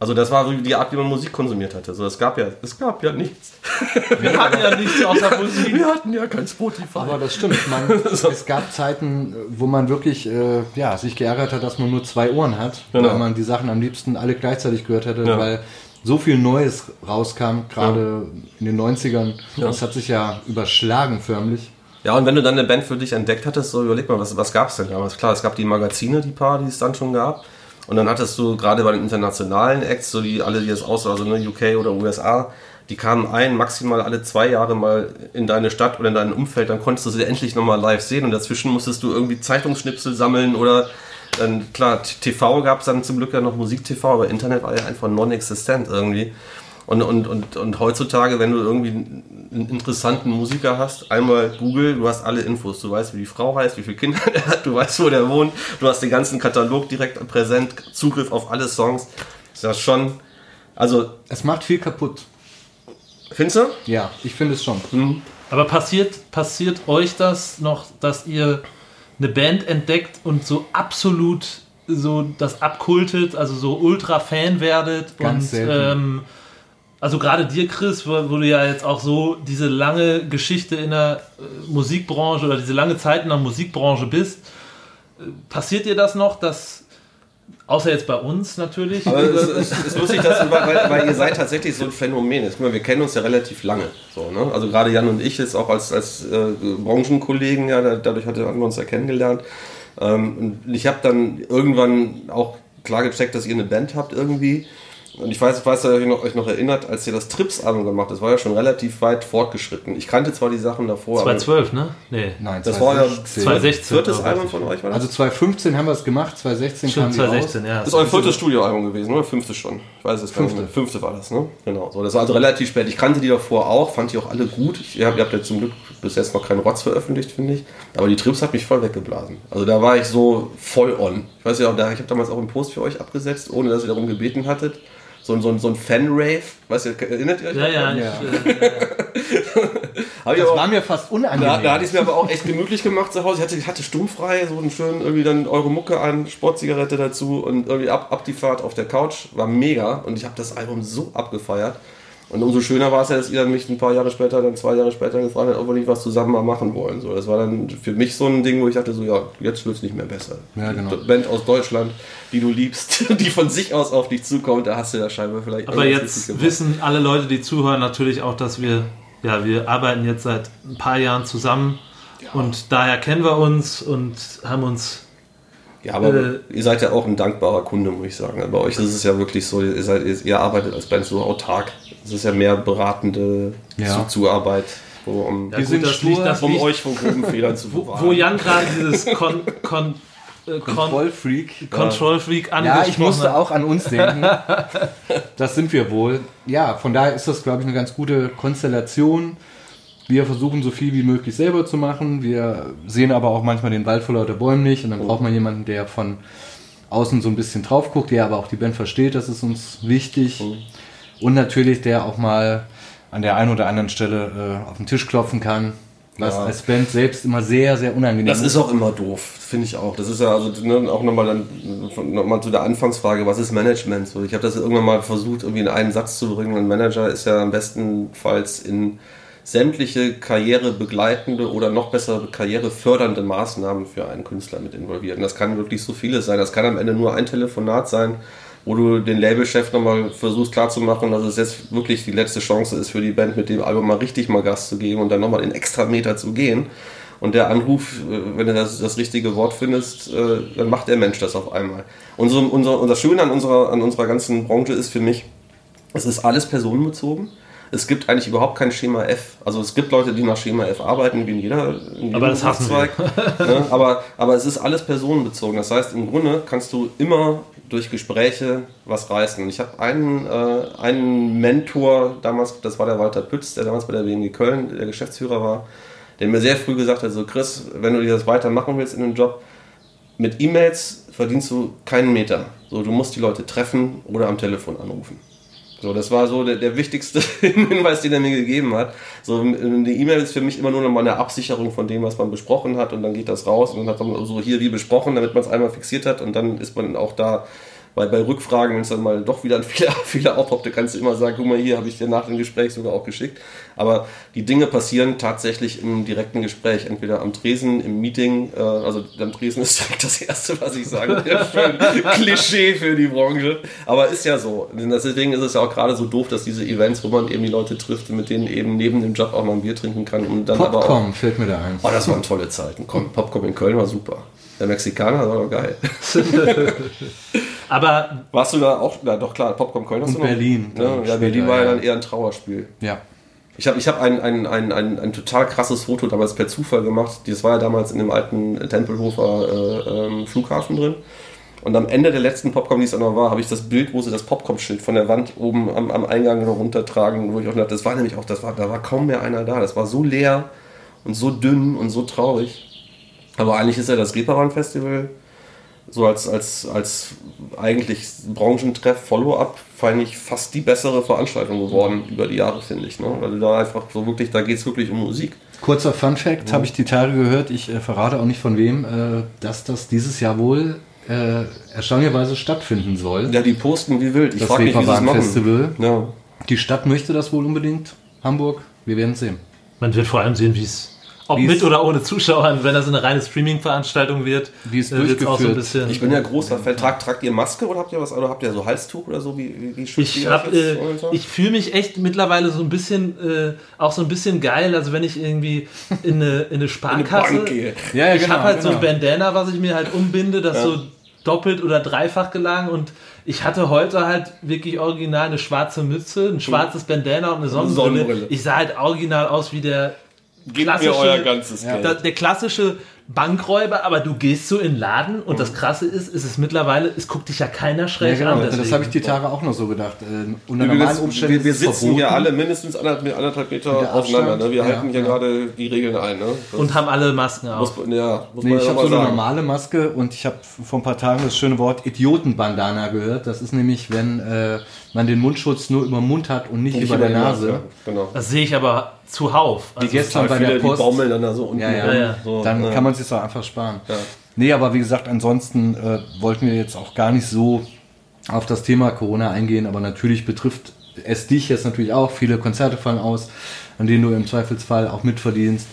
Also das war so die Art, wie man Musik konsumiert hatte. Also es gab ja, es gab ja nichts. Wir hatten ja nichts außer Musik. Wir hatten ja kein Spotify. Aber das stimmt. Man, so. Es gab Zeiten, wo man wirklich äh, ja, sich geärgert hat, dass man nur zwei Ohren hat, genau. weil man die Sachen am liebsten alle gleichzeitig gehört hätte, ja. weil so viel Neues rauskam, gerade ja. in den 90ern. Ja. Das hat sich ja überschlagen förmlich. Ja, und wenn du dann eine Band für dich entdeckt hattest, so überleg mal, was, was gab es denn damals? Klar, es gab die Magazine, die paar, die es dann schon gab. Und dann hattest du gerade bei den internationalen Acts, so die alle, die es aus, also ne, UK oder USA, die kamen ein, maximal alle zwei Jahre mal in deine Stadt oder in dein Umfeld, dann konntest du sie endlich nochmal live sehen und dazwischen musstest du irgendwie Zeitungsschnipsel sammeln oder dann, klar, TV gab es dann zum Glück ja noch Musik-TV, aber Internet war ja einfach non-existent irgendwie. Und, und, und, und heutzutage, wenn du irgendwie einen interessanten Musiker hast, einmal Google, du hast alle Infos. Du weißt, wie die Frau heißt, wie viele Kinder er hat, du weißt, wo der wohnt, du hast den ganzen Katalog direkt präsent, Zugriff auf alle Songs. Ist ja schon. Also. Es macht viel kaputt. Findest du? Ja, ich finde es schon. Mhm. Aber passiert, passiert euch das noch, dass ihr eine Band entdeckt und so absolut so das abkultet, also so ultra Fan werdet Ganz und ähm, also gerade dir, Chris, wo, wo, du ja jetzt auch so diese lange Geschichte in der äh, Musikbranche oder diese lange Zeit in der Musikbranche bist, äh, passiert dir das noch, dass Außer jetzt bei uns natürlich. Aber es ist, ist lustig, dass, weil, weil, ihr seid tatsächlich so ein Phänomen. Guck mal, wir kennen uns ja relativ lange. So, ne? Also gerade Jan und ich jetzt auch als, als äh, Branchenkollegen, ja, dadurch haben wir uns ja kennengelernt. Ähm, und ich habe dann irgendwann auch klar gecheckt, dass ihr eine Band habt irgendwie. Und ich weiß, ich weiß, dass ihr noch, euch noch erinnert, als ihr das Trips-Album gemacht habt, das war ja schon relativ weit fortgeschritten. Ich kannte zwar die Sachen davor, aber 2012, ne? Nee. Nein, das war ja 2016. 2016. viertes Album von euch, war das? Also 2015 haben wir es gemacht, 2016 Stimmt, kam die raus. 2016, ja. Das ist euer viertes Studioalbum gewesen, oder? Fünftes schon. Ich weiß es gar nicht Fünfte. mehr. Fünfte war das, ne? Genau. So, das war also relativ spät. Ich kannte die davor auch, fand die auch alle gut. Ich, ihr, habt, ihr habt ja zum Glück bis jetzt noch keinen Rotz veröffentlicht, finde ich. Aber die Trips hat mich voll weggeblasen. Also da war ich so voll on. Ich weiß ja auch, da, ich habe damals auch einen Post für euch abgesetzt, ohne dass ihr darum gebeten hattet. So, ein- so, ein- so ein Fan-Rave. Weißt ihr, erinnert ihr euch? Ja, ja. Ja. Ich, äh, Hab ich Das aber- war mir fast Da, unangenehm. da hatte ich es mir aber auch echt gemütlich gemacht zu Hause. Ich hatte, hatte sturmfrei, so einen schönen, irgendwie dann eure Mucke an, Sportzigarette dazu und irgendwie ab, ab die Fahrt auf der Couch. War mega und ich habe das Album so abgefeiert. Und umso schöner war es ja, dass ihr dann mich ein paar Jahre später, dann zwei Jahre später gefragt habt, ob wir nicht was zusammen mal machen wollen. So, das war dann für mich so ein Ding, wo ich dachte, so, ja, jetzt wird es nicht mehr besser. Ja, genau. Die Band aus Deutschland, die du liebst, die von sich aus auf dich zukommt, da hast du ja scheinbar vielleicht. aber jetzt wissen alle Leute, die zuhören, natürlich auch, dass wir, ja, wir arbeiten jetzt seit ein paar Jahren zusammen und daher kennen wir uns und haben uns Ja, aber Äh, ihr seid ja auch ein dankbarer Kunde, muss ich sagen. Bei euch ist es ja wirklich so, ihr, seid, ihr arbeitet als Band so autark. Es ist ja mehr beratende Ja. Zu Zuarbeit, wo, um, Ja, Wir sind das stur, das um euch vor groben Fehlern zu bewahren. wo Jan gerade dieses Con, Con, äh, Con, Control-Freak. Control Freak Ja, angesprochen ich musste auch an uns denken. Das sind wir wohl. Ja, von daher ist das, glaube ich, eine ganz gute Konstellation. Wir versuchen so viel wie möglich selber zu machen. Wir sehen aber auch manchmal den Wald vor lauter Bäumen nicht. Und dann braucht man jemanden, der von außen so ein bisschen drauf guckt, der aber auch die Band versteht. Das ist uns wichtig. Und natürlich, der auch mal an der einen oder anderen Stelle äh, auf den Tisch klopfen kann. Was Ja. als Band selbst immer sehr, sehr unangenehm Das ist auch immer doof, finde ich auch. Das ist ja also ne, auch nochmal dann noch mal zu der Anfangsfrage, was ist Management? So, ich habe das irgendwann mal versucht, irgendwie in einen Satz zu bringen. Ein Manager ist ja am bestenfalls in sämtliche karrierebegleitende oder noch bessere karrierefördernde Maßnahmen für einen Künstler mit involviert. Und das kann wirklich so vieles sein. Das kann am Ende nur ein Telefonat sein, wo du den Labelchef nochmal versuchst klarzumachen, dass es jetzt wirklich die letzte Chance ist für die Band, mit dem Album mal richtig mal Gas zu geben und dann nochmal in extra Meter zu gehen. Und der Anruf, äh, wenn du das, das richtige Wort findest, äh, dann macht der Mensch das auf einmal. Unsere, unser, unser Schöne an unserer, an unserer ganzen Branche ist für mich, es ist alles personenbezogen. Es gibt eigentlich überhaupt kein Schema F. Also es gibt Leute, die nach Schema F arbeiten, wie in jeder in Aber das. Berufszweig. ne? aber, aber es ist alles personenbezogen. Das heißt, im Grunde kannst du immer durch Gespräche was reißen. Ich habe einen, äh, einen Mentor damals, das war der Walter Pütz, der damals bei der WMG Köln der Geschäftsführer war, der mir sehr früh gesagt hat, so Chris, wenn du dir das weitermachen willst in dem Job, mit E-Mails verdienst du keinen Meter. So, du musst die Leute treffen oder am Telefon anrufen. So, das war so der, der wichtigste Hinweis, den er mir gegeben hat. So, eine E-Mail ist für mich immer nur noch mal eine Absicherung von dem, was man besprochen hat und dann geht das raus und dann hat man so hier wie besprochen, damit man es einmal fixiert hat und dann ist man auch da bei, bei Rückfragen, wenn es dann mal doch wieder ein Fehler, Fehler aufpoppte, kannst du immer sagen, guck mal hier, habe ich dir nach dem Gespräch sogar auch geschickt. Aber die Dinge passieren tatsächlich im direkten Gespräch, entweder am Tresen, im Meeting, äh, also am Tresen ist direkt das Erste, was ich sage. Klischee für die Branche. Aber ist ja so. Deswegen ist es ja auch gerade so doof, dass diese Events, wo man eben die Leute trifft, mit denen eben neben dem Job auch mal ein Bier trinken kann und dann aber auch Popcorn fällt mir da ein. Oh, das waren tolle Zeiten. Komm, Popcorn in Köln war super. Der Mexikaner war doch geil. Aber Warst du da auch? Na doch klar, Popcorn Köln hast du noch. Berlin, Ja, dann ja, Berlin war ja ja. dann eher ein Trauerspiel. Ja. Ich habe ich hab ein, ein, ein, ein, ein total krasses Foto damals per Zufall gemacht. Das war ja damals in dem alten Tempelhofer äh, ähm, Flughafen drin. Und am Ende der letzten Popcorn, die es dann noch war, habe ich das Bild, wo sie das Popcorn-Schild von der Wand oben am, am Eingang noch runtertragen, wo ich auch dachte, das war nämlich auch, das war, da war kaum mehr einer da. Das war so leer und so dünn und so traurig. Aber eigentlich ist ja das Reeperbahn-Festival so als, als, als eigentlich Branchentreff, Follow-up, eigentlich fast die bessere Veranstaltung geworden über die Jahre, finde ich. Ne? Weil du da einfach so wirklich, da geht es wirklich um Musik. Kurzer Fun Fact, habe ich die Tage gehört, ich äh, verrate auch nicht von wem, äh, dass das dieses Jahr wohl äh, erstaunlicherweise stattfinden soll. Ja, die posten wie wild. Ich frage mich, wie sie es machen. Ja. Die Stadt möchte das wohl unbedingt, Hamburg, wir werden sehen. man wird vor allem sehen, wie es, ob Wie es- mit oder ohne Zuschauern, wenn das eine reine Streaming-Veranstaltung wird, Wie es äh, wird's auch so ein durchgeführt. bisschen. Ich bin ja großer Fan. Tragt, tragt ihr Maske oder habt ihr was? Oder habt ihr so Halstuch oder so? Wie, wie, wie schützt Ich, ihr hab, äh, ich fühle mich echt mittlerweile so ein bisschen, äh, auch so ein bisschen geil. Also wenn ich irgendwie in eine, in eine Sparkasse, Bank gehe. Ja, ja, ich genau, habe halt so genau. ein Bandana, was ich mir halt umbinde, das Ja. so doppelt oder dreifach gelang und Ich hatte heute halt wirklich original eine schwarze Mütze, ein schwarzes Bandana und eine Sonnenbrille. Sonnenbrille. Ich sah halt original aus wie der Gebt mir euer ganzes Geld. der, der klassische Bankräuber, aber du gehst so in den Laden und das Krasse ist, ist es mittlerweile, es guckt dich ja keiner Ja, schräg genau, an. das habe ich die Tage auch noch so gedacht. Äh, unter Wir, normalen Umständen wir, wir sitzen hier verboten. alle mindestens anderthalb, anderthalb Meter Der auseinander. Abstand, Ne? Wir ja, halten hier ja. gerade die Regeln ein. Ne? Und haben alle Masken auf. muss, ja, muss Nee, ich ja habe so eine normale Maske und ich habe vor ein paar Tagen das schöne Wort Idiotenbandana gehört. Das ist nämlich, wenn äh, man den Mundschutz nur über den Mund hat und nicht, Nicht über der die Nase. Ja, genau. Das sehe ich aber zuhauf. Wie Also, gestern bei der die Post. baumeln dann da so unten Ja, ja. Ja, So, Dann ja. kann man es sich auch einfach sparen. Ja. Nee, aber wie gesagt, ansonsten äh, wollten wir jetzt auch gar nicht so auf das Thema Corona eingehen, aber natürlich betrifft es dich jetzt natürlich auch. Viele Konzerte fallen aus, an denen du im Zweifelsfall auch mitverdienst.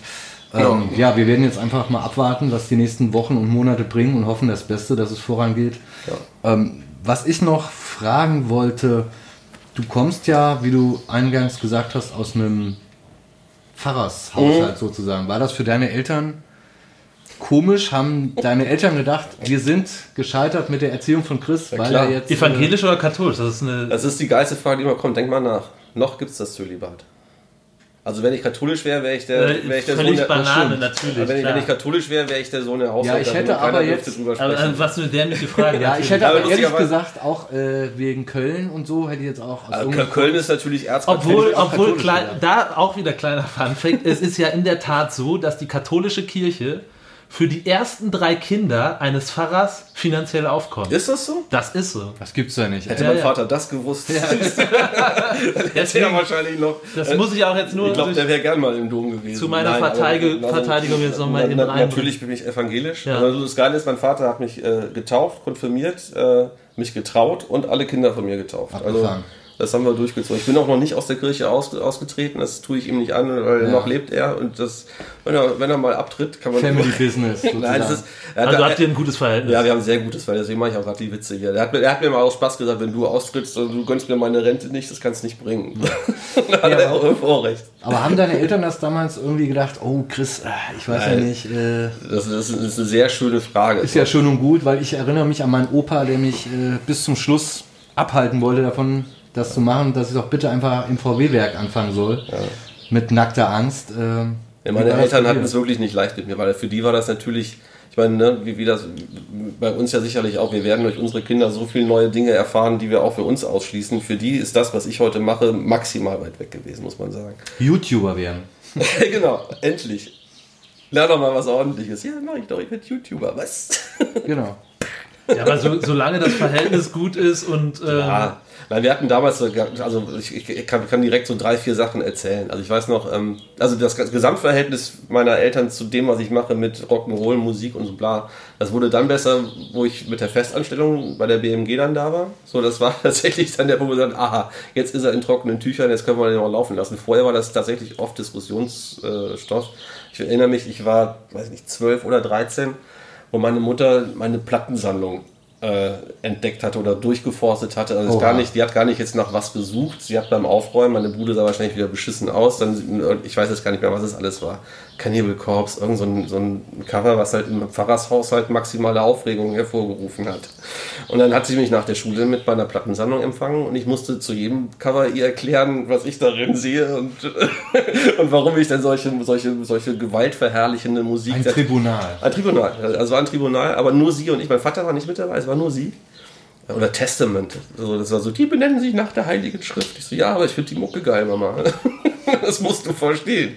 Ähm, ja, wir werden jetzt einfach mal abwarten, was die nächsten Wochen und Monate bringen und hoffen das Beste, dass es vorangeht. Ähm, was ich noch fragen wollte, du kommst ja, wie du eingangs gesagt hast, aus einem Pfarrershaushalt sozusagen. War das für deine Eltern komisch? Haben deine Eltern gedacht, wir sind gescheitert mit der Erziehung von Chris, weil klar. er jetzt... evangelisch oder katholisch? Das ist eine. Das ist die geilste Frage, die immer kommt. Denk mal nach. Noch gibt es das Zölibat. Also wenn ich katholisch wäre, wäre ich der, äh, wär ich der Sohn völlig der... Banane, natürlich. wenn, ich, wenn ich katholisch wäre, wäre ich der Sohn der Haushalter. ich hätte aber jetzt- drüber aber sprechen. äh, was für eine dämliche Frage. Ja, ich hätte Aber aber ehrlich gesagt auch äh, wegen Köln und so, hätte ich jetzt auch... Also Köln ist natürlich erzkatholisch. Obwohl, obwohl klein, da auch wieder kleiner Funfact, es ist ja in der Tat so, dass die katholische Kirche für die ersten drei Kinder eines Pfarrers finanziell aufkommt. Ist das so? Das ist so. Das gibt's ja nicht. Hätte Ja, mein ja. Vater das gewusst, dann hätte er Deswegen, wahrscheinlich noch... das äh, muss ich auch jetzt nur Ich glaube, der wäre gern mal im Dom gewesen. Zu meiner aber- Verteidigung- also, Verteidigung jetzt noch mal na- na- reinbringen. Natürlich bin ich evangelisch. Ja. Also das Geile ist, mein Vater hat mich äh, getauft, konfirmiert, äh, mich getraut und alle Kinder von mir getauft. Also Abgefahren. Das haben wir durchgezogen. Ich bin auch noch nicht aus der Kirche aus, ausgetreten, das tue ich ihm nicht an, weil Ja. noch lebt er und das, wenn er, wenn er mal abtritt, kann man... Family Business. Nein, ist, Also habt ihr ein gutes Verhältnis. ja, wir haben ein sehr gutes, weil deswegen mache ich auch gerade die Witze hier. Er hat, mir, er hat mir mal aus Spaß gesagt, wenn du austrittst und du gönnst mir meine Rente nicht, das kannst nicht bringen. da hat er auch irgendwo recht. aber haben deine Eltern das damals irgendwie gedacht, oh Chris, äh, ich weiß ja Nein. nicht... Äh, Das, das ist eine sehr schöne Frage. Ist ja schön und gut, weil ich erinnere mich an meinen Opa, der mich äh, bis zum Schluss abhalten wollte davon, das zu machen, dass ich doch bitte einfach im VW-Werk anfangen soll. Mit nackter Angst. Äh, Ja, meine Eltern hatten es wirklich nicht leicht mit mir, weil für die war das natürlich, ich meine, ne, wie, wie das bei uns ja sicherlich auch, wir werden durch unsere Kinder so viele neue Dinge erfahren, die wir auch für uns ausschließen. Für die ist das, was ich heute mache, maximal weit weg gewesen, muss man sagen. YouTuber werden. genau, endlich. Lern doch mal was ordentliches. Ja, mach ich doch, ich bin YouTuber, was? Genau. Ja, aber so, solange das Verhältnis gut ist und ähm, Ja, nein, wir hatten damals, so, also ich, ich kann, kann direkt so drei, vier Sachen erzählen. Also ich weiß noch, ähm, also das Gesamtverhältnis meiner Eltern zu dem, was ich mache mit Rock'n'Roll, Musik und so bla, das wurde dann besser, wo ich mit der Festanstellung bei der BMG dann da war. So, das war tatsächlich dann der Punkt, wo wir sagen, aha, jetzt ist er in trockenen Tüchern, jetzt können wir den auch laufen lassen. Vorher war das tatsächlich oft Diskussionsstoff. Ich erinnere mich, ich war, weiß ich nicht, zwölf oder dreizehn wo meine Mutter meine Plattensammlung äh, entdeckt hatte oder durchgeforstet hatte. Also gar nicht, die hat gar nicht jetzt nach was gesucht. Sie hat beim Aufräumen, meine Bude sah wahrscheinlich wieder beschissen aus. Dann, ich weiß jetzt gar nicht mehr, was es alles war. Cannibal Corpse, irgend so ein, so ein Cover, was halt im Pfarrershaushalt maximale Aufregung hervorgerufen hat. Und dann hat sie mich nach der Schule mit meiner Plattensammlung empfangen und ich musste zu jedem Cover ihr erklären, was ich darin sehe und, und warum ich denn solche, solche, solche gewaltverherrlichende Musik Ein Tribunal. ein Tribunal, also war ein Tribunal, aber nur sie und ich. Mein Vater war nicht mit dabei, es war nur sie. Oder Testament. Also das war so, die benennen sich nach der Heiligen Schrift. Ich so, ja, aber ich finde die Mucke geil, Mama. Das musst du verstehen.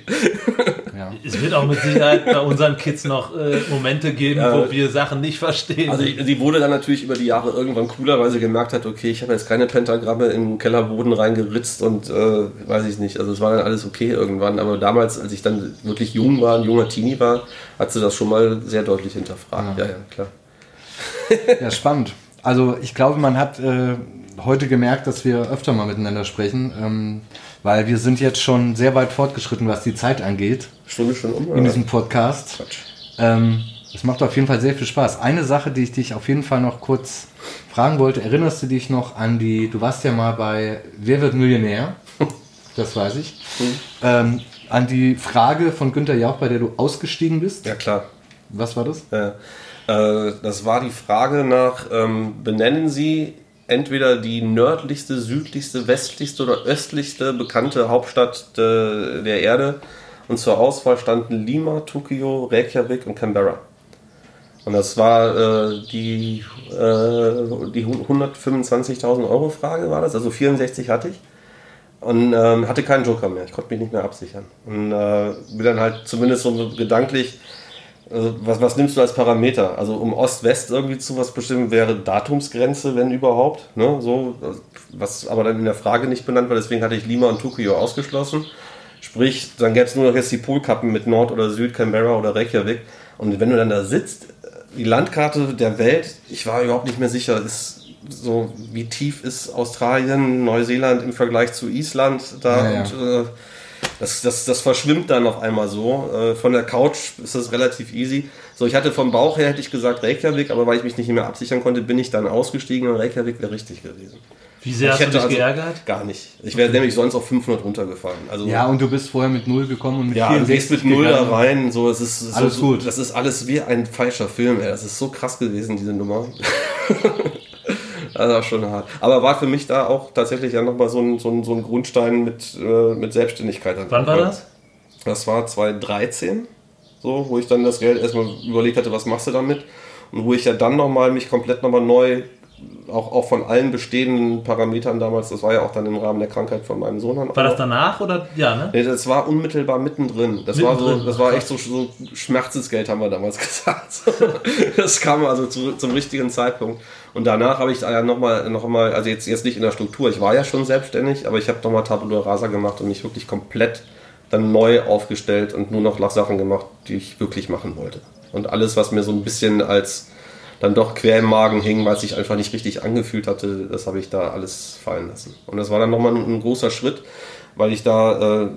Ja. es wird auch mit Sicherheit bei unseren Kids noch äh, Momente geben, wo wir Sachen nicht verstehen. Also die wurde dann natürlich über die Jahre irgendwann cooler, weil sie gemerkt hat, okay, ich habe jetzt keine Pentagramme im Kellerboden reingeritzt und äh, weiß ich nicht. Also es war dann alles okay irgendwann. Aber damals, als ich dann wirklich jung war, ein junger Teenie war, hat sie das schon mal sehr deutlich hinterfragt. Ja, ja, klar. Ja, spannend. Also ich glaube, man hat äh, heute gemerkt, dass wir öfter mal miteinander sprechen, ähm, weil wir sind jetzt schon sehr weit fortgeschritten, was die Zeit angeht Stunde schon um. in diesem Podcast. Quatsch. Ähm, es macht auf jeden Fall sehr viel Spaß. Eine Sache, die ich dich auf jeden Fall noch kurz fragen wollte, erinnerst du dich noch an die, du warst ja mal bei Wer wird Millionär? Das weiß ich. Ähm, an die Frage von Günther Jauch, bei der du ausgestiegen bist. Ja, klar. Was war das? Ja. Äh, das war die Frage nach, ähm, benennen Sie entweder die nördlichste, südlichste, westlichste oder östlichste bekannte Hauptstadt de, der Erde. Und zur Auswahl standen Lima, Tokio, Reykjavik und Canberra. Und das war äh, die, äh, die 125.000 Euro Frage, war das. Also 64 hatte ich. Und ähm, hatte keinen Joker mehr. Ich konnte mich nicht mehr absichern. Und äh, bin dann halt zumindest so gedanklich, äh, was, was nimmst du als Parameter? Also um Ost-West irgendwie zu was bestimmen, wäre Datumsgrenze, wenn überhaupt. Ne? So, was aber dann in der Frage nicht benannt war. Deswegen hatte ich Lima und Tokio ausgeschlossen. Sprich, dann gäbe es nur noch jetzt die Polkappen mit Nord oder Süd, Canberra oder Reykjavik. Und wenn du dann da sitzt, die Landkarte der Welt, ich war überhaupt nicht mehr sicher, ist so, wie tief ist Australien, Neuseeland im Vergleich zu Island da ja, ja. und äh, das, das, das verschwimmt dann auf einmal so. Äh, von der Couch ist das relativ easy. So, ich hatte vom Bauch her hätte ich gesagt Reykjavik, aber weil ich mich nicht mehr absichern konnte, bin ich dann ausgestiegen und Reykjavik wäre richtig gewesen. Wie sehr ich hast du dich also geärgert? Gar nicht. Ich wäre okay. nämlich sonst auf 500 runtergefallen. Also, ja, und du bist vorher mit Null gekommen und mit Ja, du gehst mit Null da rein. So, es ist alles so, gut. Das ist alles wie ein falscher Film. Ey. Das ist so krass gewesen, diese Nummer. Das war schon hart. Aber war für mich da auch tatsächlich ja nochmal so ein, so, ein, so ein Grundstein mit, äh, mit Selbstständigkeit. Wann war das? Das war 2013, so, wo ich dann das Geld erstmal überlegt hatte, was machst du damit? Und wo ich ja dann nochmal mich komplett nochmal neu, auch, auch von allen bestehenden Parametern damals, das war ja auch dann im Rahmen der Krankheit von meinem Sohn. War das danach oder? Ja, ne? Nee, das war unmittelbar mittendrin. Das mittendrin. war so, das war echt so, so Schmerzensgeld, haben wir damals gesagt. das kam also zu, zum richtigen Zeitpunkt. Und danach habe ich ja nochmal, noch mal, also jetzt, jetzt nicht in der Struktur, ich war ja schon selbstständig, aber ich habe nochmal Tabula Rasa gemacht und mich wirklich komplett dann neu aufgestellt und nur noch Sachen gemacht, die ich wirklich machen wollte. Und alles, was mir so ein bisschen als dann doch quer im Magen hing, weil es sich einfach nicht richtig angefühlt hatte, das habe ich da alles fallen lassen. Und das war dann nochmal ein, großer Schritt, weil ich da, äh,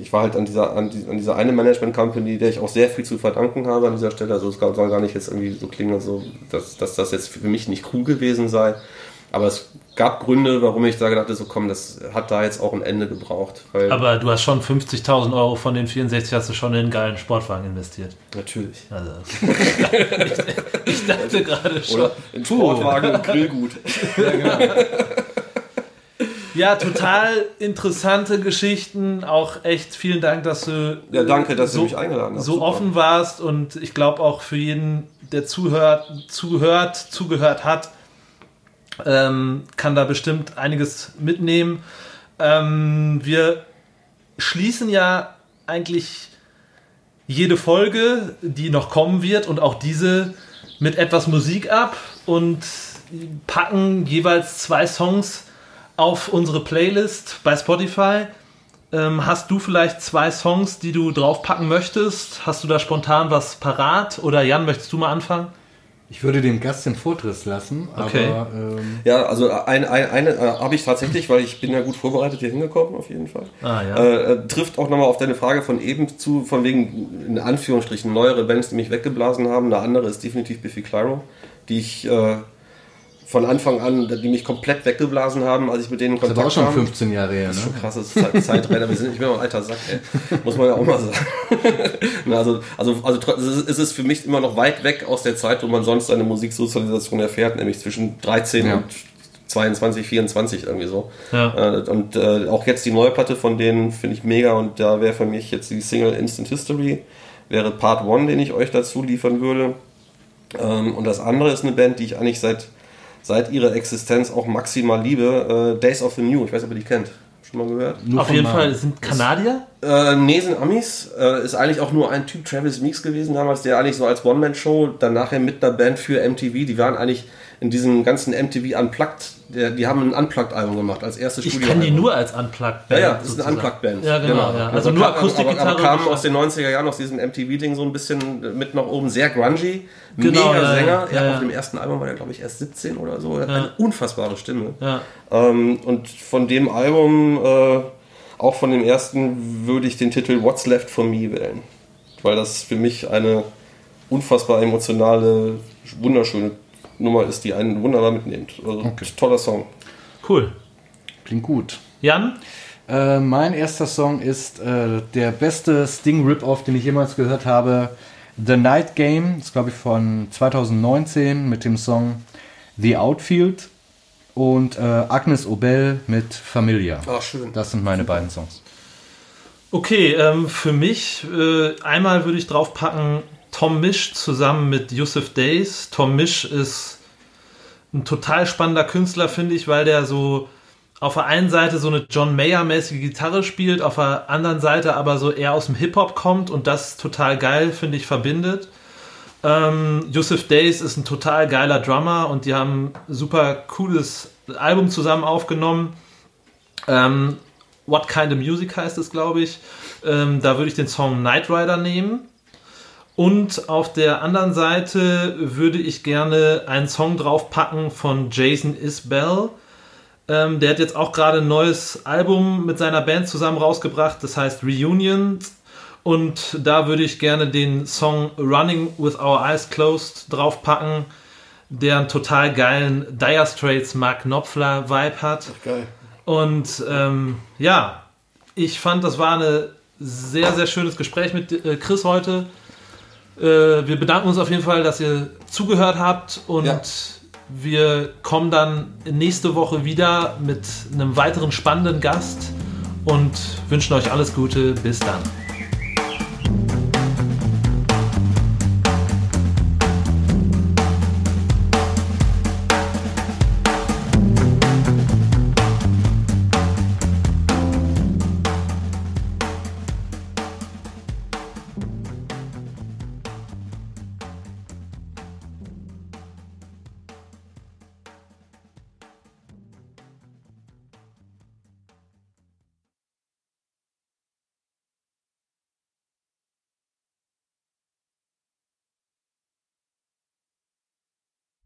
ich war halt an dieser, an, die, an dieser eine Management Company, der ich auch sehr viel zu verdanken habe an dieser Stelle. Also es soll gar nicht jetzt irgendwie so klingen, so, dass, dass das jetzt für mich nicht cool gewesen sei. Aber es gab Gründe, warum ich da gedacht habe, so komm, das hat da jetzt auch ein Ende gebraucht. Aber du hast schon 50.000 Euro von den 64 hast du schon in einen geilen Sportwagen investiert. Natürlich. Also, ich, ich dachte gerade schon. Oder in Sportwagen und Grillgut. ja, genau. Ja, total interessante Geschichten. Auch echt vielen Dank, dass du, ja, danke, dass so, du mich eingeladen hast. so Super. offen warst. Und ich glaube auch für jeden, der zuhört, zuhört, zugehört hat, ähm, kann da bestimmt einiges mitnehmen. Ähm, wir schließen ja eigentlich jede Folge, die noch kommen wird und auch diese mit etwas Musik ab und packen jeweils zwei Songs auf unsere Playlist bei Spotify. Ähm, hast du vielleicht zwei Songs, die du draufpacken möchtest? Hast du da spontan was parat? Oder Jan, möchtest du mal anfangen? Ich würde dem Gast den Vortritt lassen. Okay. Aber, ähm ja, also ein, ein, eine äh, habe ich tatsächlich, weil ich bin ja gut vorbereitet hier hingekommen, auf jeden Fall. Ah, ja. Äh, äh trifft auch nochmal auf deine Frage von eben zu, von wegen, in Anführungsstrichen, neuere Bands, die mich weggeblasen haben. Eine andere ist definitiv Biffy Clyro, die ich... Von Anfang an, die mich komplett weggeblasen haben, als ich mit denen in Kontakt kam. Das war auch schon 15 Jahre her, Das ist schon krass, das ist Zeit, Zeitrenner. Wir sind nicht mehr ein alter Sack, ey. Muss man ja auch mal sagen. also, also, also es ist für mich immer noch weit weg aus der Zeit, wo man sonst seine Musiksozialisation erfährt, nämlich zwischen 13 ja. und 22, 24 irgendwie so. Ja. Äh, und äh, auch jetzt die neue Platte von denen finde ich mega und da wäre für mich jetzt die Single Instant History, wäre Part 1, den ich euch dazu liefern würde. Ähm, und das andere ist eine Band, die ich eigentlich seit seit ihrer Existenz auch maximal liebe. Äh, Days of the New, ich weiß nicht, ob ihr die kennt. Schon mal gehört? Nur Auf jeden Mal. Fall, sind Kanadier? Äh, nee, sind Amis. Äh, ist eigentlich auch nur ein Typ, Travis Meeks gewesen damals, der eigentlich so als One-Man-Show, dann nachher mit einer Band für MTV, die waren eigentlich in diesem ganzen MTV Unplugged, der, die haben ein Unplugged-Album gemacht als erstes Ich kenne die nur als Unplugged-Band. Ja, ja, das ist eine Unplugged-Band. Ja, genau. genau. Ja. Also, also nur Akustikgitarre. Aber, kamen aus den 90er Jahren, aus diesem MTV-Ding so ein bisschen mit nach oben, sehr grungy. Genau, mega ja, Sänger. Ja, ja, auf dem ersten Album war der, glaube ich, erst 17 oder so. Er hat eine unfassbare Stimme. Ja. Ähm, und von dem Album, äh, auch von dem ersten, würde ich den Titel What's Left for Me wählen. Weil das für mich eine unfassbar emotionale, wunderschöne Nummer ist, die einen wunderbar mitnimmt. Also, Okay. Toller Song. Cool. Klingt gut. Jan? Äh, mein erster Song ist äh, der beste Sting Rip-Off, den ich jemals gehört habe. The Night Game, ist glaube ich von 2019 mit dem Song The Outfield. und äh, Agnes Obel mit Familia. Ach, schön. Das sind meine beiden Songs. Okay, ähm, für mich äh, einmal würde ich draufpacken Tom Misch zusammen mit Yusuf Days. Tom Misch ist ein total spannender Künstler, finde ich, weil der so auf der einen Seite so eine John Mayer-mäßige Gitarre spielt, auf der anderen Seite aber so eher aus dem Hip-Hop kommt und das total geil, finde ich, verbindet. Ähm, Yusuf Days ist ein total geiler Drummer und die haben ein super cooles Album zusammen aufgenommen. Ähm, What Kind of Music heißt es, glaube ich. Ähm, da würde ich den Song Night Rider nehmen. Und auf der anderen Seite würde ich gerne einen Song draufpacken von Jason Isbell. Ähm, der hat jetzt auch gerade ein neues Album mit seiner Band zusammen rausgebracht, das heißt Reunion. Und da würde ich gerne den Song Running with Our Eyes Closed draufpacken, der einen total geilen Dire Straits Mark Knopfler Vibe hat. Geil. Und ähm, ja, ich fand, das war ein sehr, sehr schönes Gespräch mit äh, Chris heute. Äh, wir bedanken uns auf jeden Fall, dass ihr zugehört habt und Ja. wir kommen dann nächste Woche wieder mit einem weiteren spannenden Gast und wünschen euch alles Gute. Bis dann.